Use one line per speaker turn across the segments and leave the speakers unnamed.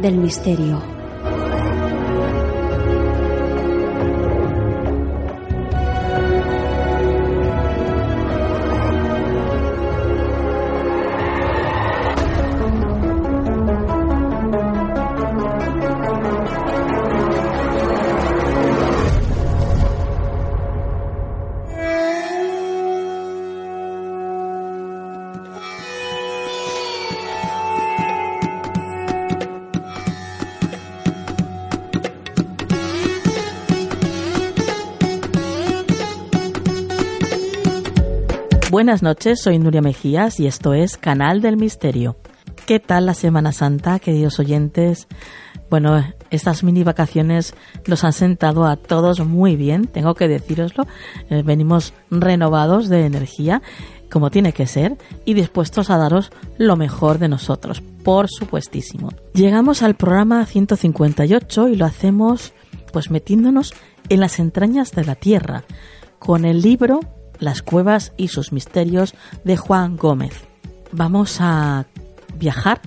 del misterio.
Buenas noches, soy Nuria Mejías y esto es Canal del Misterio. ¿Qué tal la Semana Santa, queridos oyentes? Bueno, estas mini vacaciones nos han sentado a todos muy bien, tengo que deciroslo. Eh, venimos renovados de energía, como tiene que ser, y dispuestos a daros lo mejor de nosotros, por supuestísimo. Llegamos al programa 158 y lo hacemos pues metiéndonos en las entrañas de la Tierra, con el libro las cuevas y sus misterios de Juan Gómez. Vamos a viajar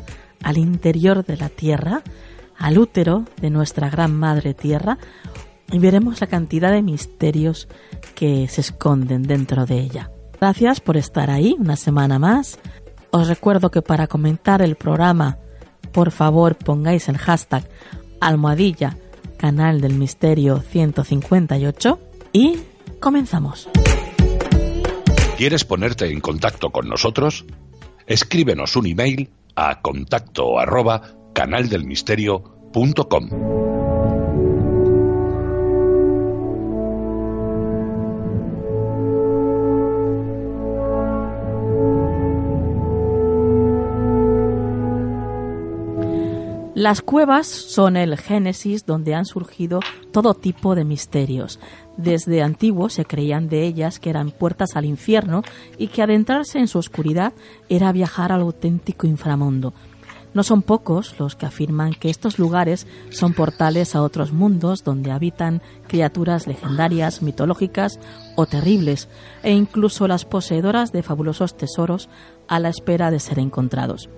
al interior de la Tierra, al útero de nuestra gran madre Tierra, y veremos la cantidad de misterios que se esconden dentro de ella. Gracias por estar ahí una semana más. Os recuerdo que para comentar el programa, por favor pongáis el hashtag almohadilla canal del misterio 158 y comenzamos.
¿Quieres ponerte en contacto con nosotros? Escríbenos un email a contacto arroba canaldelmisterio.com.
Las cuevas son el génesis donde han surgido todo tipo de misterios. Desde antiguo se creían de ellas que eran puertas al infierno y que adentrarse en su oscuridad era viajar al auténtico inframundo. No son pocos los que afirman que estos lugares son portales a otros mundos donde habitan criaturas legendarias, mitológicas o terribles, e incluso las poseedoras de fabulosos tesoros a la espera de ser encontrados.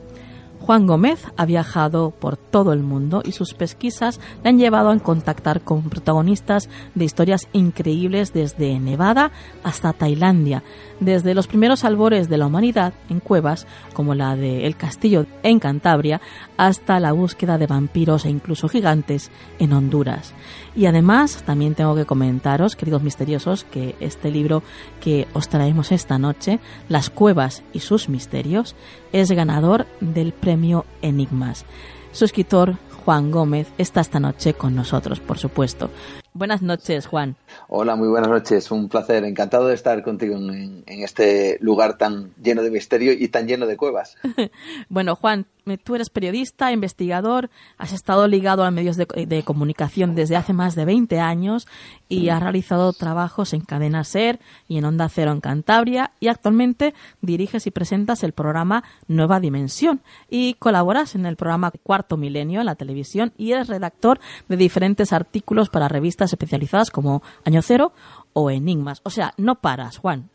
Juan Gómez ha viajado por todo el mundo y sus pesquisas le han llevado a contactar con protagonistas de historias increíbles desde Nevada hasta Tailandia, desde los primeros albores de la humanidad en cuevas como la de El Castillo en Cantabria hasta la búsqueda de vampiros e incluso gigantes en Honduras. Y además también tengo que comentaros, queridos misteriosos, que este libro que os traemos esta noche, Las cuevas y sus misterios, es ganador del premio Enigmas. su escritor Juan Gómez está esta noche con nosotros, por supuesto. Buenas noches, Juan.
Hola, muy buenas noches. Un placer. Encantado de estar contigo en, este lugar tan lleno de misterio y tan lleno de cuevas.
bueno, Juan, tú eres periodista, investigador, has estado ligado a medios de, comunicación desde hace más de 20 años y has realizado trabajos en Cadena Ser y en Onda Cero en Cantabria y actualmente diriges y presentas el programa Nueva Dimensión y colaboras en el programa Cuarto Milenio en la televisión y eres redactor de diferentes artículos para revistas especializadas como Año Cero o Enigmas. O sea, no paras, Juan.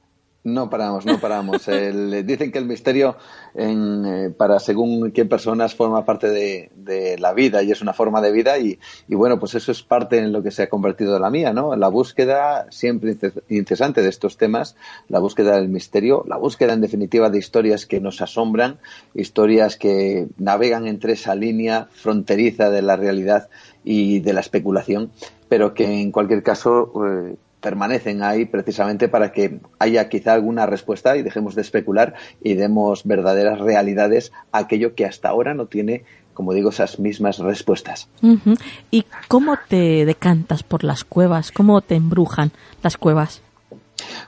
No paramos, no paramos. dicen que el misterio en, eh, para según qué personas forma parte de, la vida y es una forma de vida y, bueno, pues eso es parte en lo que se ha convertido la mía, ¿no? La búsqueda siempre incesante de estos temas, la búsqueda del misterio, la búsqueda en definitiva de historias que nos asombran, historias que navegan entre esa línea fronteriza de la realidad y de la especulación, pero que en cualquier caso eh, permanecen ahí precisamente para que haya quizá alguna respuesta y dejemos de especular y demos verdaderas realidades a aquello que hasta ahora no tiene como digo, esas mismas respuestas.
¿Y cómo te decantas por las cuevas? ¿Cómo te embrujan las cuevas?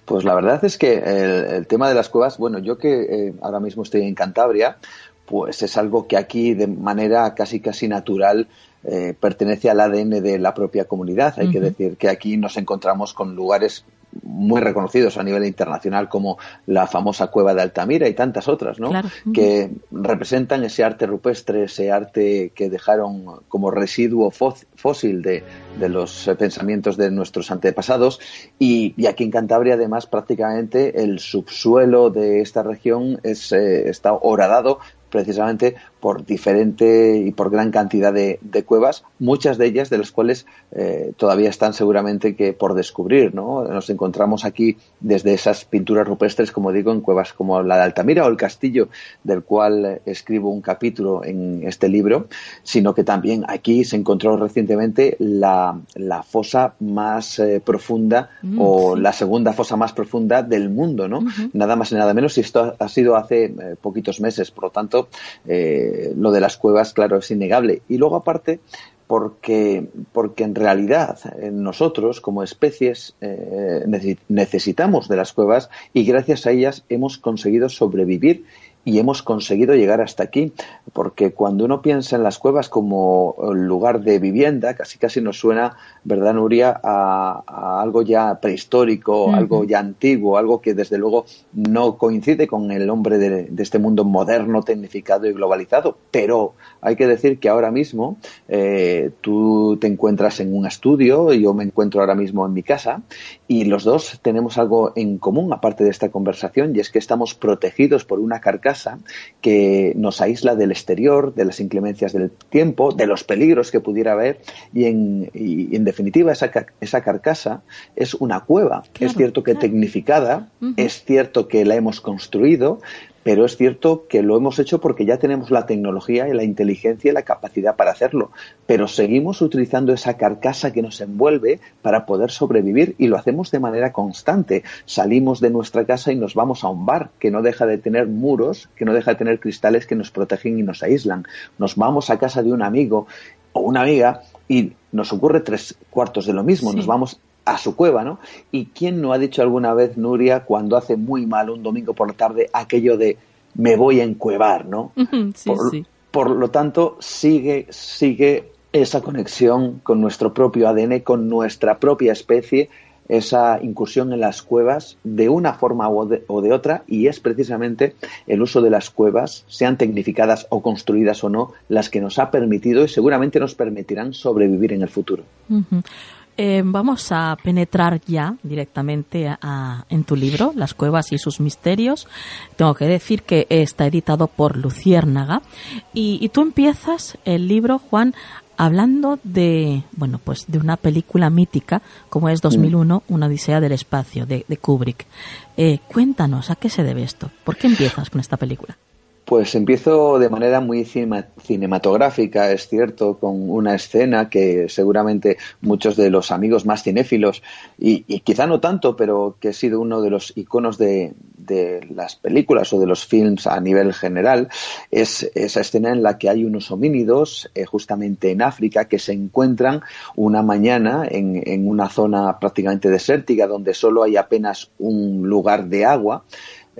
Pues la verdad es que el, tema de las cuevas, bueno, yo que eh, ahora mismo estoy en Cantabria, pues es algo que aquí de manera casi casi natural eh, pertenece al ADN de la propia comunidad. Hay que decir que aquí nos encontramos con lugares muy reconocidos a nivel internacional como la famosa cueva de Altamira y tantas otras, ¿no? Que representan ese arte rupestre, ese arte que dejaron como residuo fósil de, los pensamientos de nuestros antepasados. Y, aquí en Cantabria, además, prácticamente el subsuelo de esta región es, eh, está horadado precisamente por diferente y por gran cantidad de, cuevas, muchas de ellas de las cuales eh, todavía están seguramente que por descubrir. ¿no? Nos encontramos aquí desde esas pinturas rupestres, como digo, en cuevas como la de Altamira o el castillo, del cual escribo un capítulo en este libro, sino que también aquí se encontró recientemente la, fosa más eh, profunda mm, o la segunda fosa más profunda del mundo, ¿no? Nada más y nada menos, y esto ha sido hace eh, poquitos meses, por lo tanto, eh, lo de las cuevas, claro, es innegable. Y luego, aparte, porque, porque en realidad eh, nosotros, como especies, eh, necesitamos de las cuevas y gracias a ellas hemos conseguido sobrevivir y hemos conseguido llegar hasta aquí, porque cuando uno piensa en las cuevas como lugar de vivienda, casi casi nos suena, ¿verdad, Nuria?, a, algo ya prehistórico, algo ya antiguo, algo que desde luego no coincide con el hombre de, este mundo moderno, tecnificado y globalizado. Pero hay que decir que ahora mismo eh, tú te encuentras en un estudio, yo me encuentro ahora mismo en mi casa, y los dos tenemos algo en común, aparte de esta conversación, y es que estamos protegidos por una carcasa que nos aísla del exterior, de las inclemencias del tiempo, de los peligros que pudiera haber y en, en definitiva esa, esa, carcasa es una cueva. es cierto que tecnificada, es cierto que la hemos construido, pero es cierto que lo hemos hecho porque ya tenemos la tecnología y la inteligencia y la capacidad para hacerlo, pero seguimos utilizando esa carcasa que nos envuelve para poder sobrevivir y lo hacemos de manera constante. Salimos de nuestra casa y nos vamos a un bar que no deja de tener muros, que no deja de tener cristales que nos protegen y nos aíslan. Nos vamos a casa de un amigo o una amiga y nos ocurre tres cuartos de lo mismo. Nos vamos a su cueva, ¿no? ¿Y quién no ha dicho alguna vez, Nuria, cuando hace muy mal un domingo por la tarde, aquello de me voy a encuevar, ¿no? por, por lo tanto, sigue, sigue esa conexión con nuestro propio ADN, con nuestra propia especie, esa incursión en las cuevas de una forma o de, otra y es precisamente el uso de las cuevas, sean tecnificadas o construidas o no, las que nos ha permitido y seguramente nos permitirán sobrevivir en el futuro.
Eh, vamos a penetrar ya directamente en tu libro, Las cuevas y sus misterios. Tengo que decir que está editado por Luciérnaga y, tú empiezas el libro, Juan, hablando de, bueno, pues de una película mítica como es 2001, Una odisea del espacio, de, Kubrick. Eh, cuéntanos, ¿a qué se debe esto? ¿Por qué empiezas con esta película?
Pues empiezo de manera muy cinematográfica, es cierto, con una escena que seguramente muchos de los amigos más cinéfilos, y, quizá no tanto, pero que ha sido uno de los iconos de, las películas o de los films a nivel general es esa escena en la que hay unos homínidos eh, justamente en África que se encuentran una mañana en, en una zona prácticamente desértica donde solo hay apenas un lugar de agua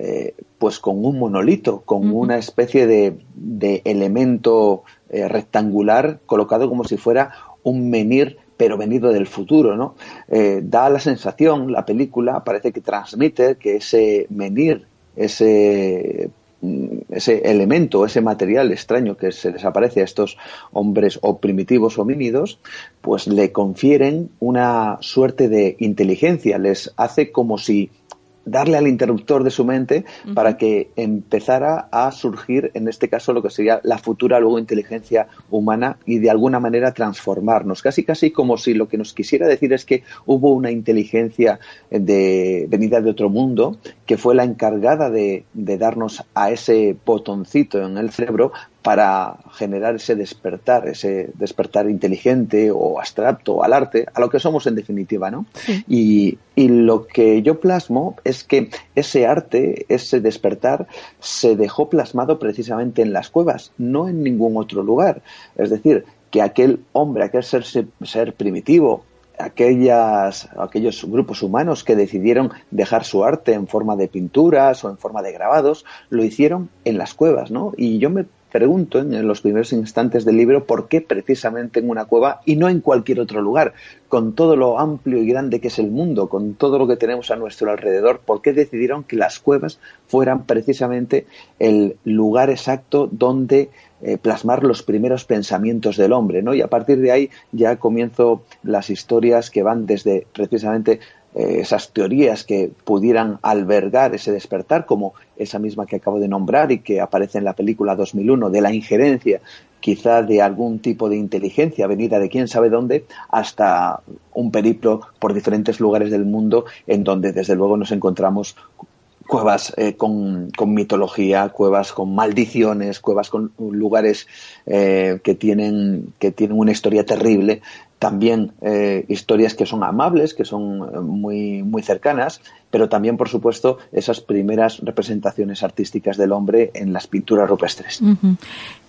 eh, pues con un monolito, con una especie de, de elemento eh, rectangular colocado como si fuera un menir pero venido del futuro, ¿no? Eh, da la sensación, la película parece que transmite que ese menir, ese mm, ese elemento, ese material extraño que se desaparece a estos hombres o primitivos homínidos, pues le confieren una suerte de inteligencia, les hace como si darle al interruptor de su mente para que empezara a surgir, en este caso, lo que sería la futura luego inteligencia humana y de alguna manera transformarnos. Casi, casi como si lo que nos quisiera decir es que hubo una inteligencia de venida de otro mundo que fue la encargada de, de darnos a ese botoncito en el cerebro para generar ese despertar, ese despertar inteligente o abstracto al arte, a lo que somos en definitiva, ¿no? Y, y, lo que yo plasmo es que ese arte, ese despertar, se dejó plasmado precisamente en las cuevas, no en ningún otro lugar. Es decir, que aquel hombre, aquel ser, ser primitivo, aquellas, aquellos grupos humanos que decidieron dejar su arte en forma de pinturas o en forma de grabados, lo hicieron en las cuevas, ¿no? Y yo me pregunto en los primeros instantes del libro por qué precisamente en una cueva y no en cualquier otro lugar, con todo lo amplio y grande que es el mundo, con todo lo que tenemos a nuestro alrededor, por qué decidieron que las cuevas fueran precisamente el lugar exacto donde eh, plasmar los primeros pensamientos del hombre, ¿no? Y a partir de ahí ya comienzo las historias que van desde precisamente eh, esas teorías que pudieran albergar ese despertar, como esa misma que acabo de nombrar y que aparece en la película 2001, de la injerencia quizá de algún tipo de inteligencia venida de quién sabe dónde, hasta un periplo por diferentes lugares del mundo en donde desde luego nos encontramos cuevas eh, con, mitología, cuevas con maldiciones, cuevas con lugares eh, que, tienen, que tienen una historia terrible también eh, historias que son amables, que son eh, muy, muy cercanas, pero también, por supuesto, esas primeras representaciones artísticas del hombre en las pinturas rupestres.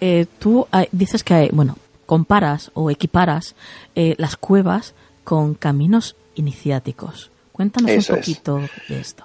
Eh, tú dices que, bueno, comparas o equiparas las cuevas con caminos iniciáticos. Cuéntanos un poquito de esto.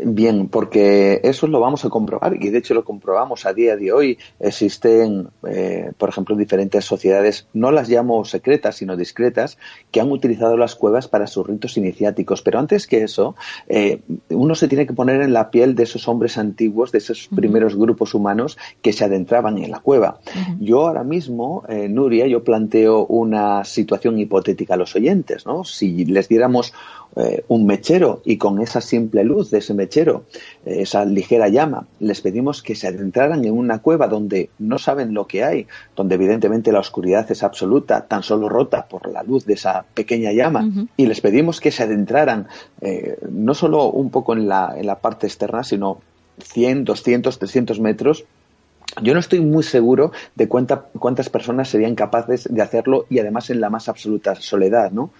Bien, porque eso lo vamos a comprobar y de hecho lo comprobamos a día de hoy. Existen, eh, por ejemplo, diferentes sociedades, no las llamo secretas, sino discretas, que han utilizado las cuevas para sus ritos iniciáticos. Pero antes que eso, eh, uno se tiene que poner en la piel de esos hombres antiguos, de esos primeros grupos humanos que se adentraban en la cueva. Yo ahora mismo, eh, Nuria, yo planteo una situación hipotética a los oyentes, ¿no? Si les diéramos eh, un mechero y con esa simple luz de ese mechero, eh, esa ligera llama, les pedimos que se adentraran en una cueva donde no saben lo que hay, donde evidentemente la oscuridad es absoluta, tan solo rota por la luz de esa pequeña llama, y les pedimos que se adentraran eh, no solo un poco en la, en la parte externa, sino 100, 200, 300 metros. Yo no estoy muy seguro de cuántas personas serían capaces de hacerlo y además en la más absoluta soledad, ¿no?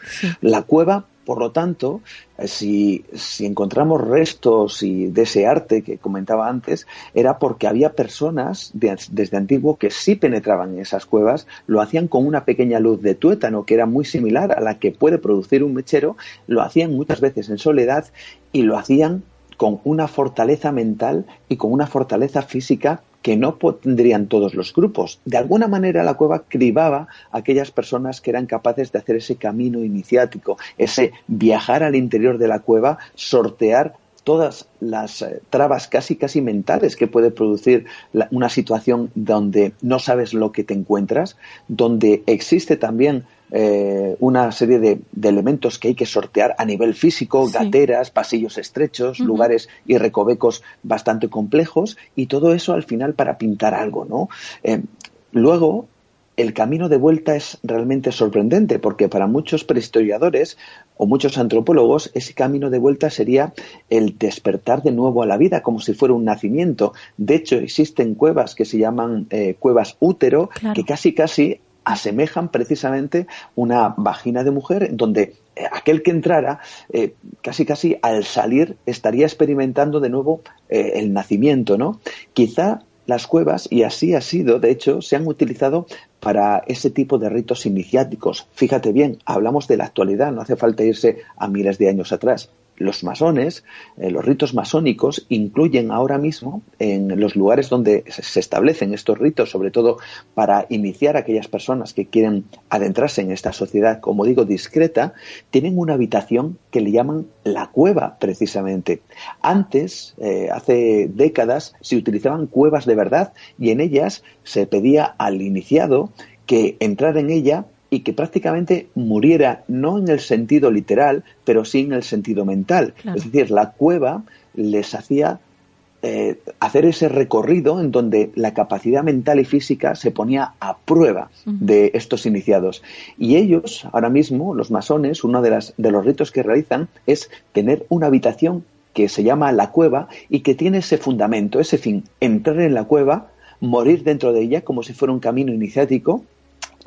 La cueva por lo tanto, eh, si, encontramos restos y de ese arte que comentaba antes, era porque había personas desde antiguo que sí penetraban en esas cuevas, lo hacían con una pequeña luz de tuétano que era muy similar a la que puede producir un mechero, lo hacían muchas veces en soledad y lo hacían con una fortaleza mental y con una fortaleza física que no tendrían todos los grupos. De alguna manera la cueva cribaba a aquellas personas que eran capaces de hacer ese camino iniciático, ese viajar al interior de la cueva, sortear todas las eh, trabas casi casi mentales que puede producir una situación donde no sabes lo que te encuentras, donde existe también eh, una serie de, elementos que hay que sortear a nivel físico, gateras, pasillos estrechos, lugares y recovecos bastante complejos, y todo eso al final para pintar algo, ¿no? Eh, luego, el camino de vuelta es realmente sorprendente, porque para muchos prehistoriadores o muchos antropólogos, ese camino de vuelta sería el despertar de nuevo a la vida, como si fuera un nacimiento. De hecho, existen cuevas que se llaman eh, cuevas útero, que casi casi asemejan precisamente una vagina de mujer donde eh, aquel que entrara eh, casi casi al salir estaría experimentando de nuevo eh, el nacimiento, ¿no? Quizá las cuevas, y así ha sido, de hecho, se han utilizado para ese tipo de ritos iniciáticos. Fíjate bien, hablamos de la actualidad, no hace falta irse a miles de años atrás los masones, eh, los ritos masónicos, incluyen ahora mismo en los lugares donde se establecen estos ritos, sobre todo para iniciar a aquellas personas que quieren adentrarse en esta sociedad, como digo, discreta, tienen una habitación que le llaman la cueva, precisamente. Antes, eh, hace décadas, se utilizaban cuevas de verdad y en ellas se pedía al iniciado que entrara en ella y que prácticamente muriera no en el sentido literal, pero sí en el sentido mental. Es decir, la cueva les hacía eh, hacer ese recorrido en donde la capacidad mental y física se ponía a prueba de estos iniciados. Y ellos, ahora mismo, los masones, uno de, las, de los ritos que realizan es tener una habitación que se llama la cueva y que tiene ese fundamento, ese fin, entrar en la cueva, morir dentro de ella como si fuera un camino iniciático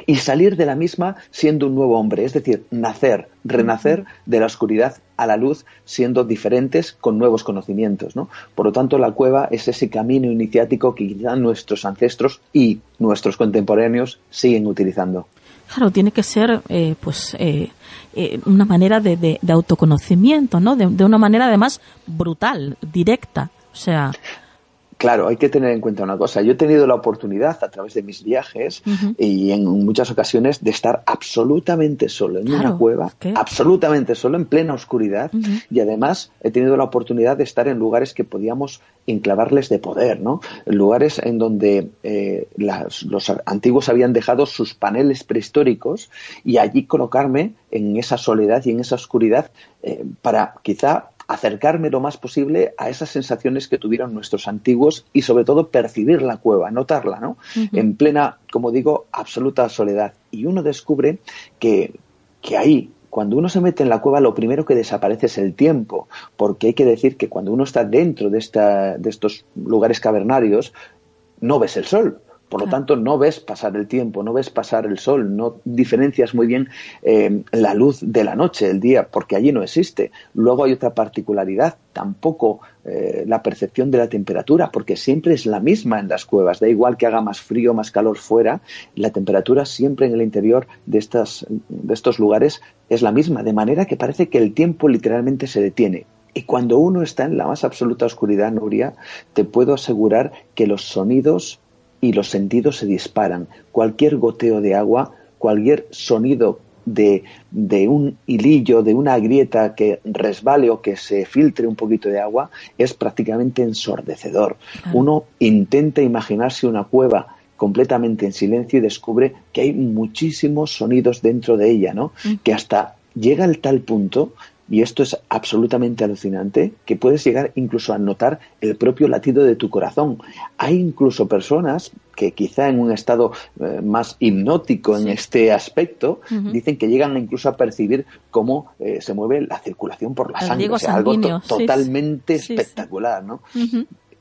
y salir de la misma siendo un nuevo hombre, es decir, nacer, renacer de la oscuridad a la luz, siendo diferentes con nuevos conocimientos. ¿no? Por lo tanto, la cueva es ese camino iniciático que quizá nuestros ancestros y nuestros contemporáneos siguen utilizando.
Claro, tiene que ser eh, pues eh, eh, una manera de, de, autoconocimiento, ¿no? De, de, una manera además brutal, directa. O sea,
Claro, hay que tener en cuenta una cosa. Yo he tenido la oportunidad a través de mis viajes y en muchas ocasiones de estar absolutamente solo en una cueva, absolutamente solo, en plena oscuridad y además he tenido la oportunidad de estar en lugares que podíamos enclavarles de poder, ¿no? Lugares en donde eh, los antiguos habían dejado sus paneles prehistóricos y allí colocarme en esa soledad y en esa oscuridad eh, para quizá acercarme lo más posible a esas sensaciones que tuvieron nuestros antiguos y sobre todo percibir la cueva, notarla, ¿no? En plena, como digo, absoluta soledad. Y uno descubre que, que ahí, cuando uno se mete en la cueva, lo primero que desaparece es el tiempo, porque hay que decir que cuando uno está dentro de, esta, de estos lugares cavernarios, no ves el sol por lo tanto, no ves pasar el tiempo, no ves pasar el sol, no diferencias muy bien eh, la luz de la noche, el día, porque allí no existe. Luego hay otra particularidad, tampoco eh, la percepción de la temperatura, porque siempre es la misma en las cuevas. Da igual que haga más frío, más calor fuera, la temperatura siempre en el interior de, estas, de estos lugares es la misma, de manera que parece que el tiempo literalmente se detiene. Y cuando uno está en la más absoluta oscuridad, Nuria, te puedo asegurar que los sonidos y los sentidos se disparan. Cualquier goteo de agua, cualquier sonido de, de, un hilillo, de una grieta que resbale o que se filtre un poquito de agua, es prácticamente ensordecedor. Uno intenta imaginarse una cueva completamente en silencio y descubre que hay muchísimos sonidos dentro de ella, ¿no? Que hasta llega al tal punto y esto es absolutamente alucinante, que puedes llegar incluso a notar el propio latido de tu corazón. Hay incluso personas que quizá en un estado eh, más hipnótico en este aspecto, dicen que llegan incluso a percibir cómo eh, se mueve la circulación por la sangre. O sea, algo totalmente espectacular, ¿no?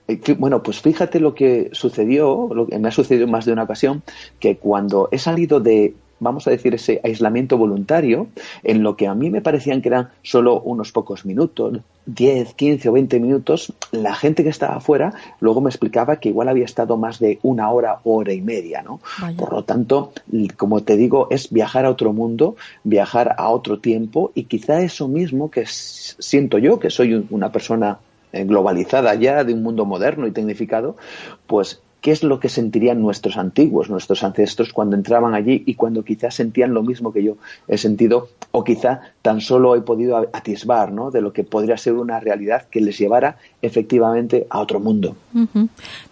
Eh, bueno, pues fíjate lo que sucedió, lo que me ha sucedido más de una ocasión, que cuando he salido de vamos a decir, ese aislamiento voluntario, en lo que a mí me parecían que eran solo unos pocos minutos, 10, 15 o 20 minutos, la gente que estaba afuera luego me explicaba que igual había estado más de una hora, hora y media, ¿no? Por lo tanto, como te digo, es viajar a otro mundo, viajar a otro tiempo y quizá eso mismo que siento yo, que soy una persona eh, globalizada ya de un mundo moderno y tecnificado, pues qué es lo que sentirían nuestros antiguos, nuestros ancestros cuando entraban allí y cuando quizás sentían lo mismo que yo he sentido o quizá tan solo he podido atisbar ¿no? de lo que podría ser una realidad que les llevara efectivamente a otro mundo.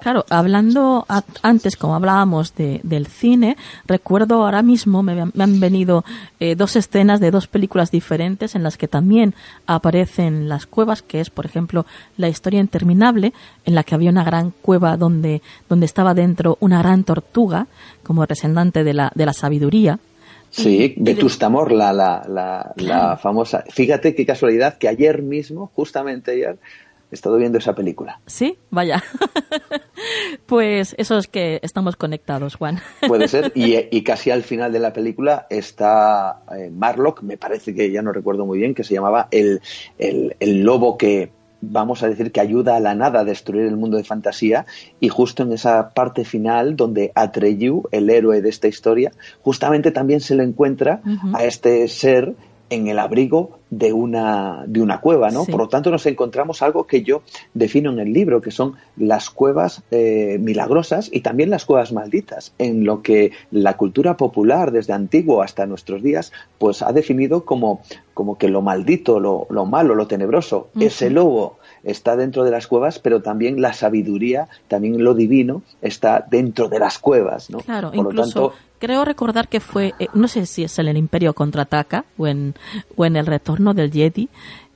Claro, hablando antes, como hablábamos de, del cine, recuerdo ahora mismo, me, han venido eh, dos escenas de dos películas diferentes en las que también aparecen las cuevas, que es, por ejemplo, La historia interminable, en la que había una gran cueva donde, donde estaba dentro una gran tortuga, como representante de la, de la sabiduría,
Sí, Vetustamor, la, la, la, la famosa. Fíjate qué casualidad que ayer mismo, justamente ayer, he estado viendo esa película.
Sí, vaya. pues eso es que estamos conectados, Juan.
Puede ser. Y, casi al final de la película está eh, Marlock, me parece que ya no recuerdo muy bien, que se llamaba el, el, el lobo que vamos a decir que ayuda a la nada a destruir el mundo de fantasía y justo en esa parte final donde Atreyu, el héroe de esta historia, justamente también se le encuentra a este ser en el abrigo de una, de una cueva, ¿no? Por lo tanto, nos encontramos algo que yo defino en el libro, que son las cuevas eh, milagrosas y también las cuevas malditas, en lo que la cultura popular, desde antiguo hasta nuestros días, pues ha definido como, como que lo maldito, lo, lo malo, lo tenebroso, ese lobo está dentro de las cuevas, pero también la sabiduría, también lo divino está dentro de las cuevas, ¿no?
Claro, Por lo tanto, creo recordar que fue, eh, no sé si es en el Imperio contraataca o en, o en el retorno del Jedi,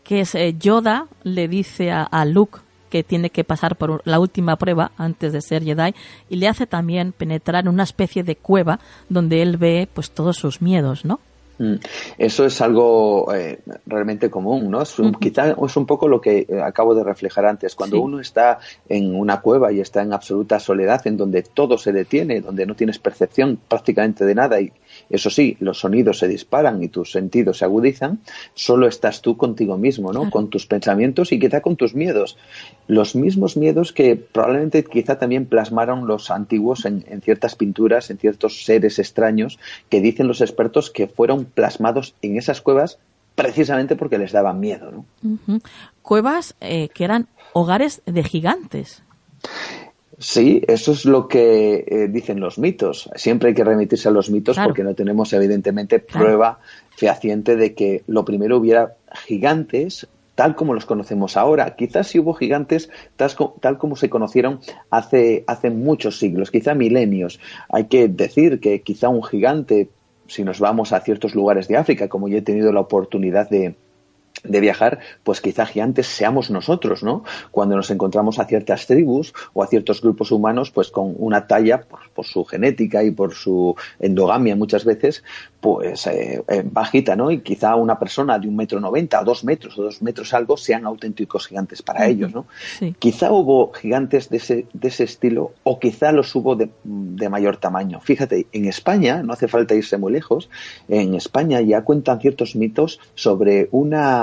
que es eh, Yoda le dice a, a, Luke que tiene que pasar por la última prueba antes de ser Jedi y le hace también penetrar en una especie de cueva donde él ve pues todos sus miedos, ¿no?
Mm. Eso es algo eh, realmente común, ¿no? Es un, Quizá es un poco lo que eh, acabo de reflejar antes. Cuando uno está en una cueva y está en absoluta soledad, en donde todo se detiene, donde no tienes percepción prácticamente de nada y, eso sí, los sonidos se disparan y tus sentidos se agudizan, solo estás tú contigo mismo, ¿no? Con tus pensamientos y quizá con tus miedos. Los mismos miedos que probablemente quizá también plasmaron los antiguos en, ciertas pinturas, en ciertos seres extraños, que dicen los expertos que fueron plasmados en esas cuevas precisamente porque les daban miedo, ¿no?
Cuevas eh, que eran hogares de gigantes.
Sí, eso es lo que eh, dicen los mitos. Siempre hay que remitirse a los mitos porque no tenemos evidentemente prueba fehaciente de que lo primero hubiera gigantes tal como los conocemos ahora. Quizás si hubo gigantes tal, tal, como se conocieron hace, hace muchos siglos, quizá milenios. Hay que decir que quizá un gigante, si nos vamos a ciertos lugares de África, como yo he tenido la oportunidad de, de viajar, pues quizá gigantes seamos nosotros, ¿no? Cuando nos encontramos a ciertas tribus o a ciertos grupos humanos, pues con una talla, por, su genética y por su endogamia muchas veces, pues eh, eh, bajita, ¿no? Y quizá una persona de un metro noventa o dos metros o dos metros algo sean auténticos gigantes para ellos, ¿no? Quizá hubo gigantes de ese, de ese estilo o quizá los hubo de, de mayor tamaño. Fíjate, en España, no hace falta irse muy lejos, en España ya cuentan ciertos mitos sobre una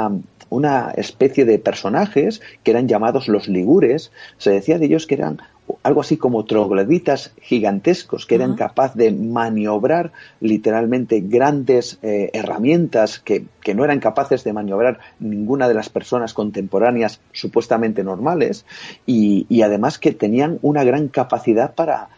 una, especie de personajes que eran llamados los ligures. Se decía de ellos que eran algo así como trogloditas gigantescos que eran capaces de maniobrar literalmente grandes eh, herramientas que, que, no eran capaces de maniobrar ninguna de las personas contemporáneas supuestamente normales y, y además que tenían una gran capacidad para,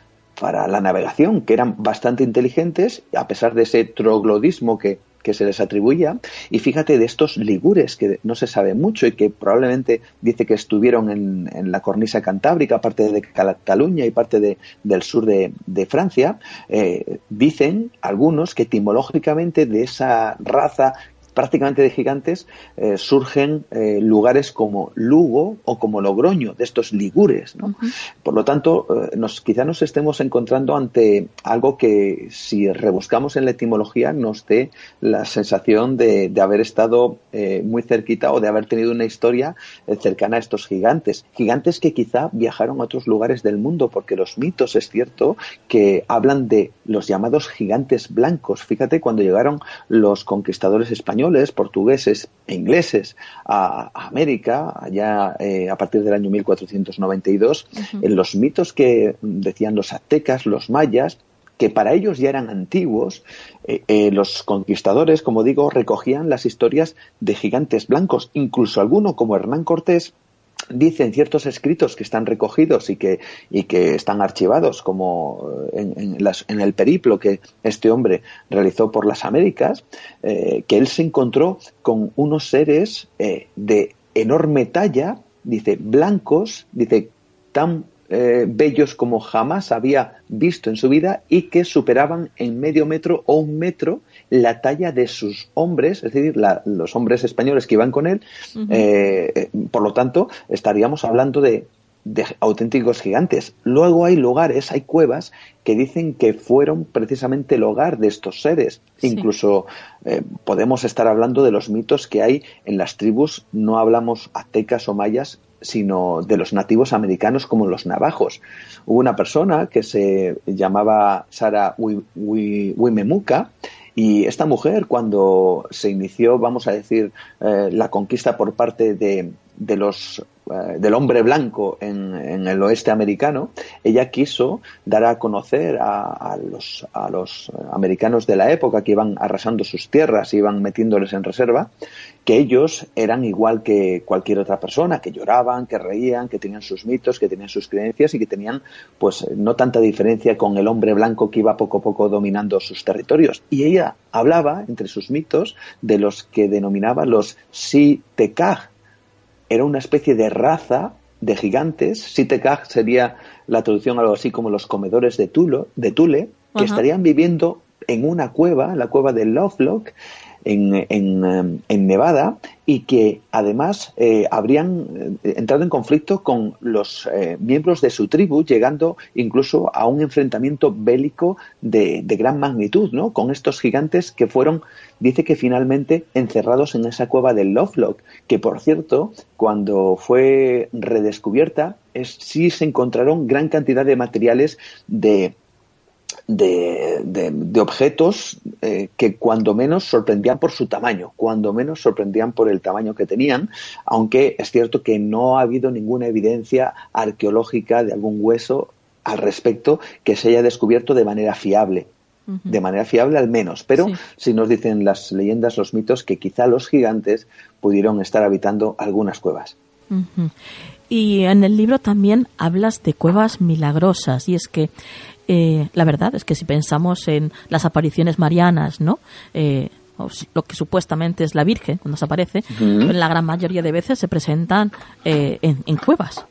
para la navegación, que eran bastante inteligentes, a pesar de ese troglodismo que, que se les atribuía. Y fíjate de estos ligures, que no se sabe mucho y que probablemente dice que estuvieron en, la cornisa cantábrica, parte de Cataluña y parte de, del sur de, Francia, eh, dicen algunos que etimológicamente de esa raza prácticamente de gigantes, eh, surgen eh, lugares como Lugo o como Logroño, de estos ligures. Por lo tanto, eh, nos, quizá nos estemos encontrando ante algo que, si rebuscamos en la etimología, nos dé la sensación de, de haber estado muy cerquita o de haber tenido una historia cercana a estos gigantes. Gigantes que quizá viajaron a otros lugares del mundo, porque los mitos, es cierto, que hablan de los llamados gigantes blancos. Fíjate, cuando llegaron los conquistadores españoles, portugueses e ingleses a, América, allá eh, a partir del año 1492, en los mitos que decían los aztecas, los mayas, que para ellos ya eran antiguos, eh, eh, los conquistadores, como digo, recogían las historias de gigantes blancos, incluso alguno como Hernán Cortés, dicen ciertos escritos que están recogidos y que, y que están archivados, como en, en, el periplo que este hombre realizó por las Américas, eh, que él se encontró con unos seres eh, de enorme talla, dice, blancos, dice, tan eh, bellos como jamás había visto en su vida y que superaban en medio metro o un metro la talla de sus hombres, es decir, los hombres españoles que iban con él. Eh, por lo tanto, estaríamos hablando de, auténticos gigantes. Luego hay lugares, hay cuevas que dicen que fueron precisamente el hogar de estos seres. Incluso eh, podemos estar hablando de los mitos que hay en las tribus, no hablamos aztecas o mayas, sino de los nativos americanos como los navajos. Hubo una persona que se llamaba Sara Wimemuka y esta mujer, cuando se inició, vamos a decir, eh, la conquista por parte de, de los eh, del hombre blanco en, el oeste americano, ella quiso dar a conocer a, los, a, los, americanos de la época que iban arrasando sus tierras, iban metiéndoles en reserva, que ellos eran igual que cualquier otra persona, que lloraban, que reían, que tenían sus mitos, que tenían sus creencias y que tenían, pues, no tanta diferencia con el hombre blanco que iba poco a poco dominando sus territorios. Y ella hablaba, entre sus mitos, de los que denominaba los Si-Tekaj, era una especie de raza de gigantes. Sitekaj sería la traducción algo así como los comedores de, Tulo, de Tule, que estarían viviendo en una cueva, en la cueva de Lovelock, en, en, en Nevada, y que además eh, habrían eh, entrado en conflicto con los eh, miembros de su tribu, llegando incluso a un enfrentamiento bélico de, de, gran magnitud, ¿no? Con estos gigantes que fueron, dice que finalmente encerrados en esa cueva del Lovelock, que por cierto, cuando fue redescubierta, es, sí se encontraron gran cantidad de materiales de de, de, objetos eh, que cuando menos sorprendían por su tamaño, cuando menos sorprendían por el tamaño que tenían, aunque es cierto que no ha habido ninguna evidencia arqueológica de algún hueso al respecto que se haya descubierto de manera fiable. De manera fiable al menos, pero si nos dicen las leyendas, los mitos, que quizá los gigantes pudieron estar habitando algunas cuevas.
Y en el libro también hablas de cuevas milagrosas, y es que eh, la verdad es que si pensamos en las apariciones marianas, ¿no? Eh, lo que supuestamente es la Virgen cuando se aparece, la gran mayoría de veces se presentan eh, en, cuevas.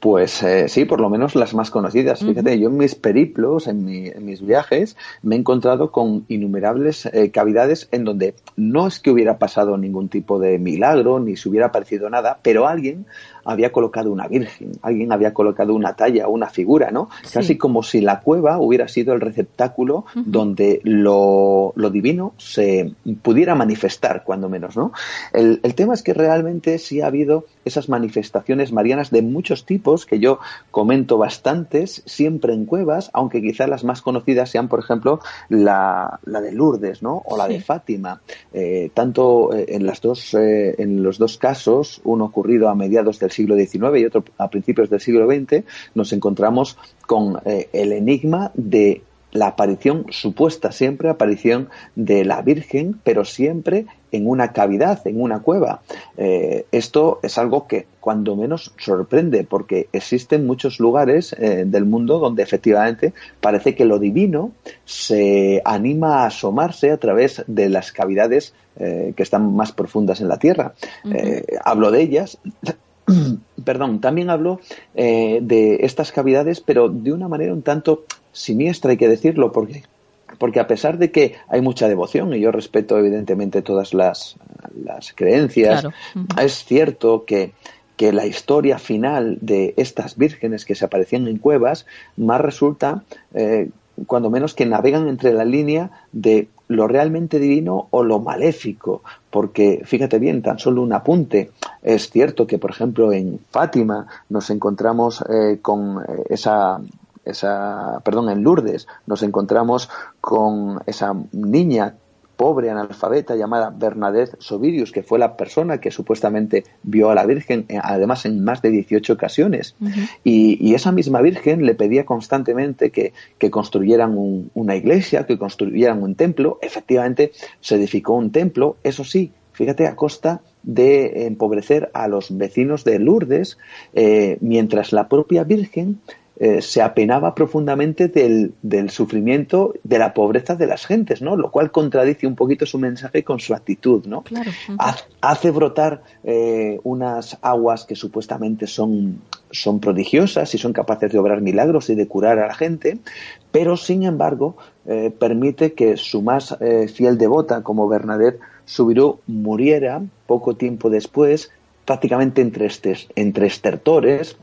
Pues sí, por lo menos las más conocidas. Fíjate, yo en mis periplos, en, mis viajes, me he encontrado con innumerables cavidades en donde no es que hubiera pasado ningún tipo de milagro, ni se hubiera aparecido nada, pero alguien había colocado una virgen, alguien había colocado una talla, una figura, ¿no? Casi como si la cueva hubiera sido el receptáculo donde lo, divino se pudiera manifestar, cuando menos, ¿no? El, tema es que realmente sí ha habido esas manifestaciones marianas de muchos tipos, que yo comento bastantes, siempre en cuevas, aunque quizá las más conocidas sean, por ejemplo, la, de Lourdes, ¿no? O la de Fátima. Eh, tanto eh, en, las dos, eh, en los dos casos, uno ocurrido a mediados del siglo XIX y otro a principios del siglo XX, nos encontramos con eh, el enigma de la aparición, supuesta siempre aparición de la Virgen, pero siempre en una cavidad, en una cueva. Eh, esto es algo que cuando menos sorprende, porque existen muchos lugares eh, del mundo donde efectivamente parece que lo divino se anima a asomarse a través de las cavidades que están más profundas en la Tierra. hablo de ellas perdón, también habló eh, de estas cavidades, pero de una manera un tanto siniestra, hay que decirlo, porque, porque a pesar de que hay mucha devoción, y yo respeto evidentemente todas las, las creencias, es cierto que, que la historia final de estas vírgenes que se aparecían en cuevas más resulta eh, cuando menos que navegan entre la línea de lo realmente divino o lo maléfico, porque fíjate bien, tan solo un apunte. Es cierto que, por ejemplo, en Fátima nos encontramos eh, con eh, esa esa, perdón, en Lourdes nos encontramos con esa niña pobre analfabeta llamada Bernadette Sovirius, que fue la persona que supuestamente vio a la Virgen, eh, además en más de 18 ocasiones. y, esa misma Virgen le pedía constantemente que, construyeran una iglesia, que construyeran un templo. Efectivamente, se edificó un templo, eso sí, fíjate, a costa de empobrecer a los vecinos de Lourdes, eh, mientras la propia Virgen eh, se apenaba profundamente del, del, sufrimiento, de la pobreza de las gentes, ¿no? Lo cual contradice un poquito su mensaje con su actitud, ¿no? Hace brotar eh, unas aguas que supuestamente son, son prodigiosas y son capaces de obrar milagros y de curar a la gente, pero sin embargo eh, permite que su más fiel devota, como Bernadette Subirú, muriera poco tiempo después, prácticamente entre, entre estertores,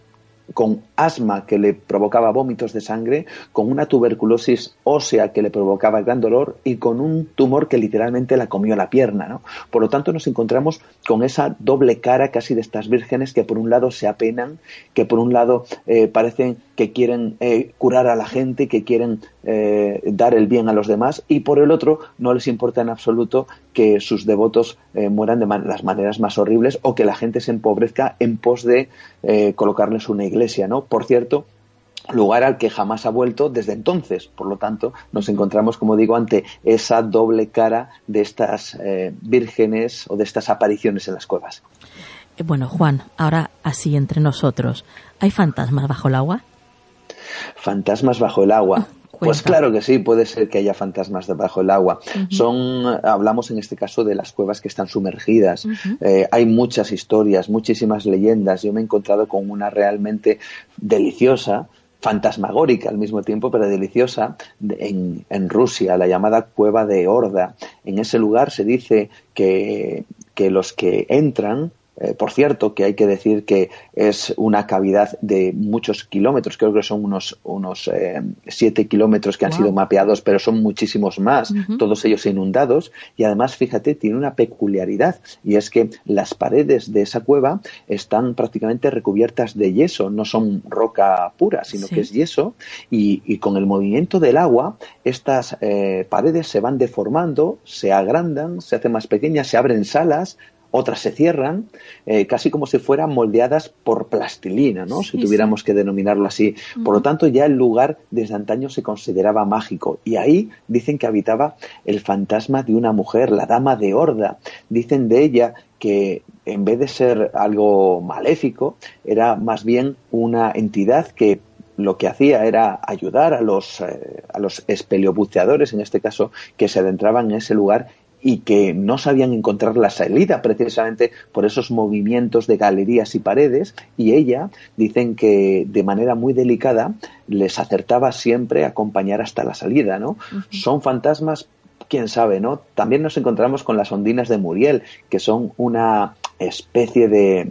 con asma que le provocaba vómitos de sangre, con una tuberculosis ósea que le provocaba gran dolor y con un tumor que literalmente la comió la pierna. ¿no? Por lo tanto, nos encontramos con esa doble cara casi de estas vírgenes que por un lado se apenan, que por un lado eh, parecen que quieren eh, curar a la gente, que quieren eh, dar el bien a los demás y por el otro no les importa en absoluto que sus devotos mueran de las maneras más horribles o que la gente se empobrezca en pos de colocarles una iglesia, ¿no? Por cierto, lugar al que jamás ha vuelto desde entonces. Por lo tanto, nos encontramos, como digo, ante esa doble cara de estas eh, vírgenes o de estas apariciones en las cuevas.
Eh, bueno, Juan, ahora así entre nosotros, ¿hay fantasmas bajo el agua?
Fantasmas bajo el agua. Pues claro que sí, puede ser que haya fantasmas debajo del agua. Son, hablamos en este caso de las cuevas que están sumergidas. Eh, hay muchas historias, muchísimas leyendas. Yo me he encontrado con una realmente deliciosa fantasmagórica al mismo tiempo, pero deliciosa, en, en, Rusia, la llamada cueva de Horda. En ese lugar se dice que, que los que entran eh, por cierto, que hay que decir que es una cavidad de muchos kilómetros, creo que son unos, unos eh, siete kilómetros que han sido mapeados, pero son muchísimos más, todos ellos inundados. Y además, fíjate, tiene una peculiaridad, y es que las paredes de esa cueva están prácticamente recubiertas de yeso, no son roca pura, sino que es yeso, y, con el movimiento del agua, estas eh, paredes se van deformando, se agrandan, se hacen más pequeñas, se abren salas, otras se cierran, eh, casi como si fueran moldeadas por plastilina, ¿no? si tuviéramos que denominarlo así. Por lo tanto, ya el lugar desde antaño se consideraba mágico. Y ahí dicen que habitaba el fantasma de una mujer, la dama de Horda. Dicen de ella que en vez de ser algo maléfico, era más bien una entidad que lo que hacía era ayudar a los, eh, a los espeleobuceadores, en este caso, que se adentraban en ese lugar y que no sabían encontrar la salida precisamente por esos movimientos de galerías y paredes y ella dicen que de manera muy delicada les acertaba siempre a acompañar hasta la salida, ¿no? Son fantasmas quién sabe, ¿no? También nos encontramos con las ondinas de Muriel, que son una especie de,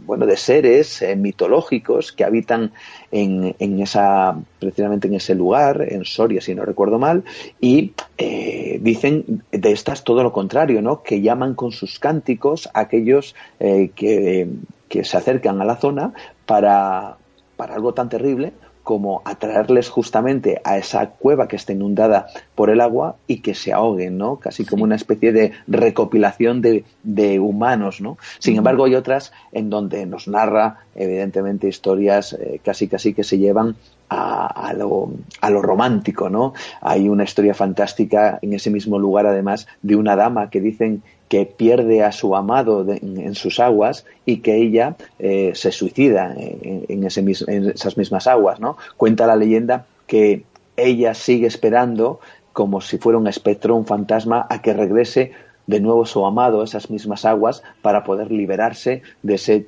bueno de seres eh, mitológicos que habitan en, en, esa precisamente en ese lugar en Soria si no recuerdo mal y eh, dicen de estas todo lo contrario no que llaman con sus cánticos a aquellos eh, que, que se acercan a la zona para para algo tan terrible como atraerles justamente a esa cueva que está inundada por el agua y que se ahoguen, ¿no? Casi como una especie de recopilación de, de humanos, ¿no? Sin embargo, hay otras en donde nos narra, evidentemente, historias eh, casi casi que se llevan a, a, lo, a, lo, romántico, ¿no? Hay una historia fantástica en ese mismo lugar, además, de una dama que dicen que pierde a su amado en, sus aguas y que ella eh, se suicida en, esas mismas aguas, ¿no? Cuenta la leyenda que ella sigue esperando como si fuera un espectro, un fantasma, a que regrese de nuevo su amado a esas mismas aguas para poder liberarse de ese,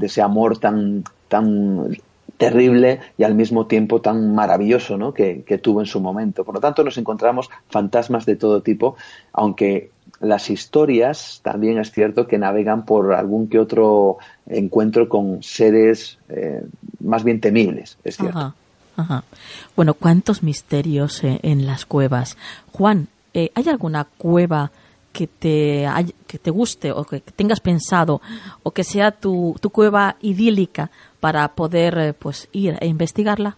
ese amor tan, tan terrible y al mismo tiempo tan maravilloso ¿no? que, tuvo en su momento. Por lo tanto, nos encontramos fantasmas de todo tipo, aunque las historias también es cierto que navegan por algún que otro encuentro con seres eh, más bien temibles, es cierto.
Bueno, ¿cuántos misterios eh, en las cuevas? Juan, eh, ¿hay alguna cueva que te, que te guste o que tengas pensado o que sea tu, tu cueva idílica para poder pues ir e investigarla?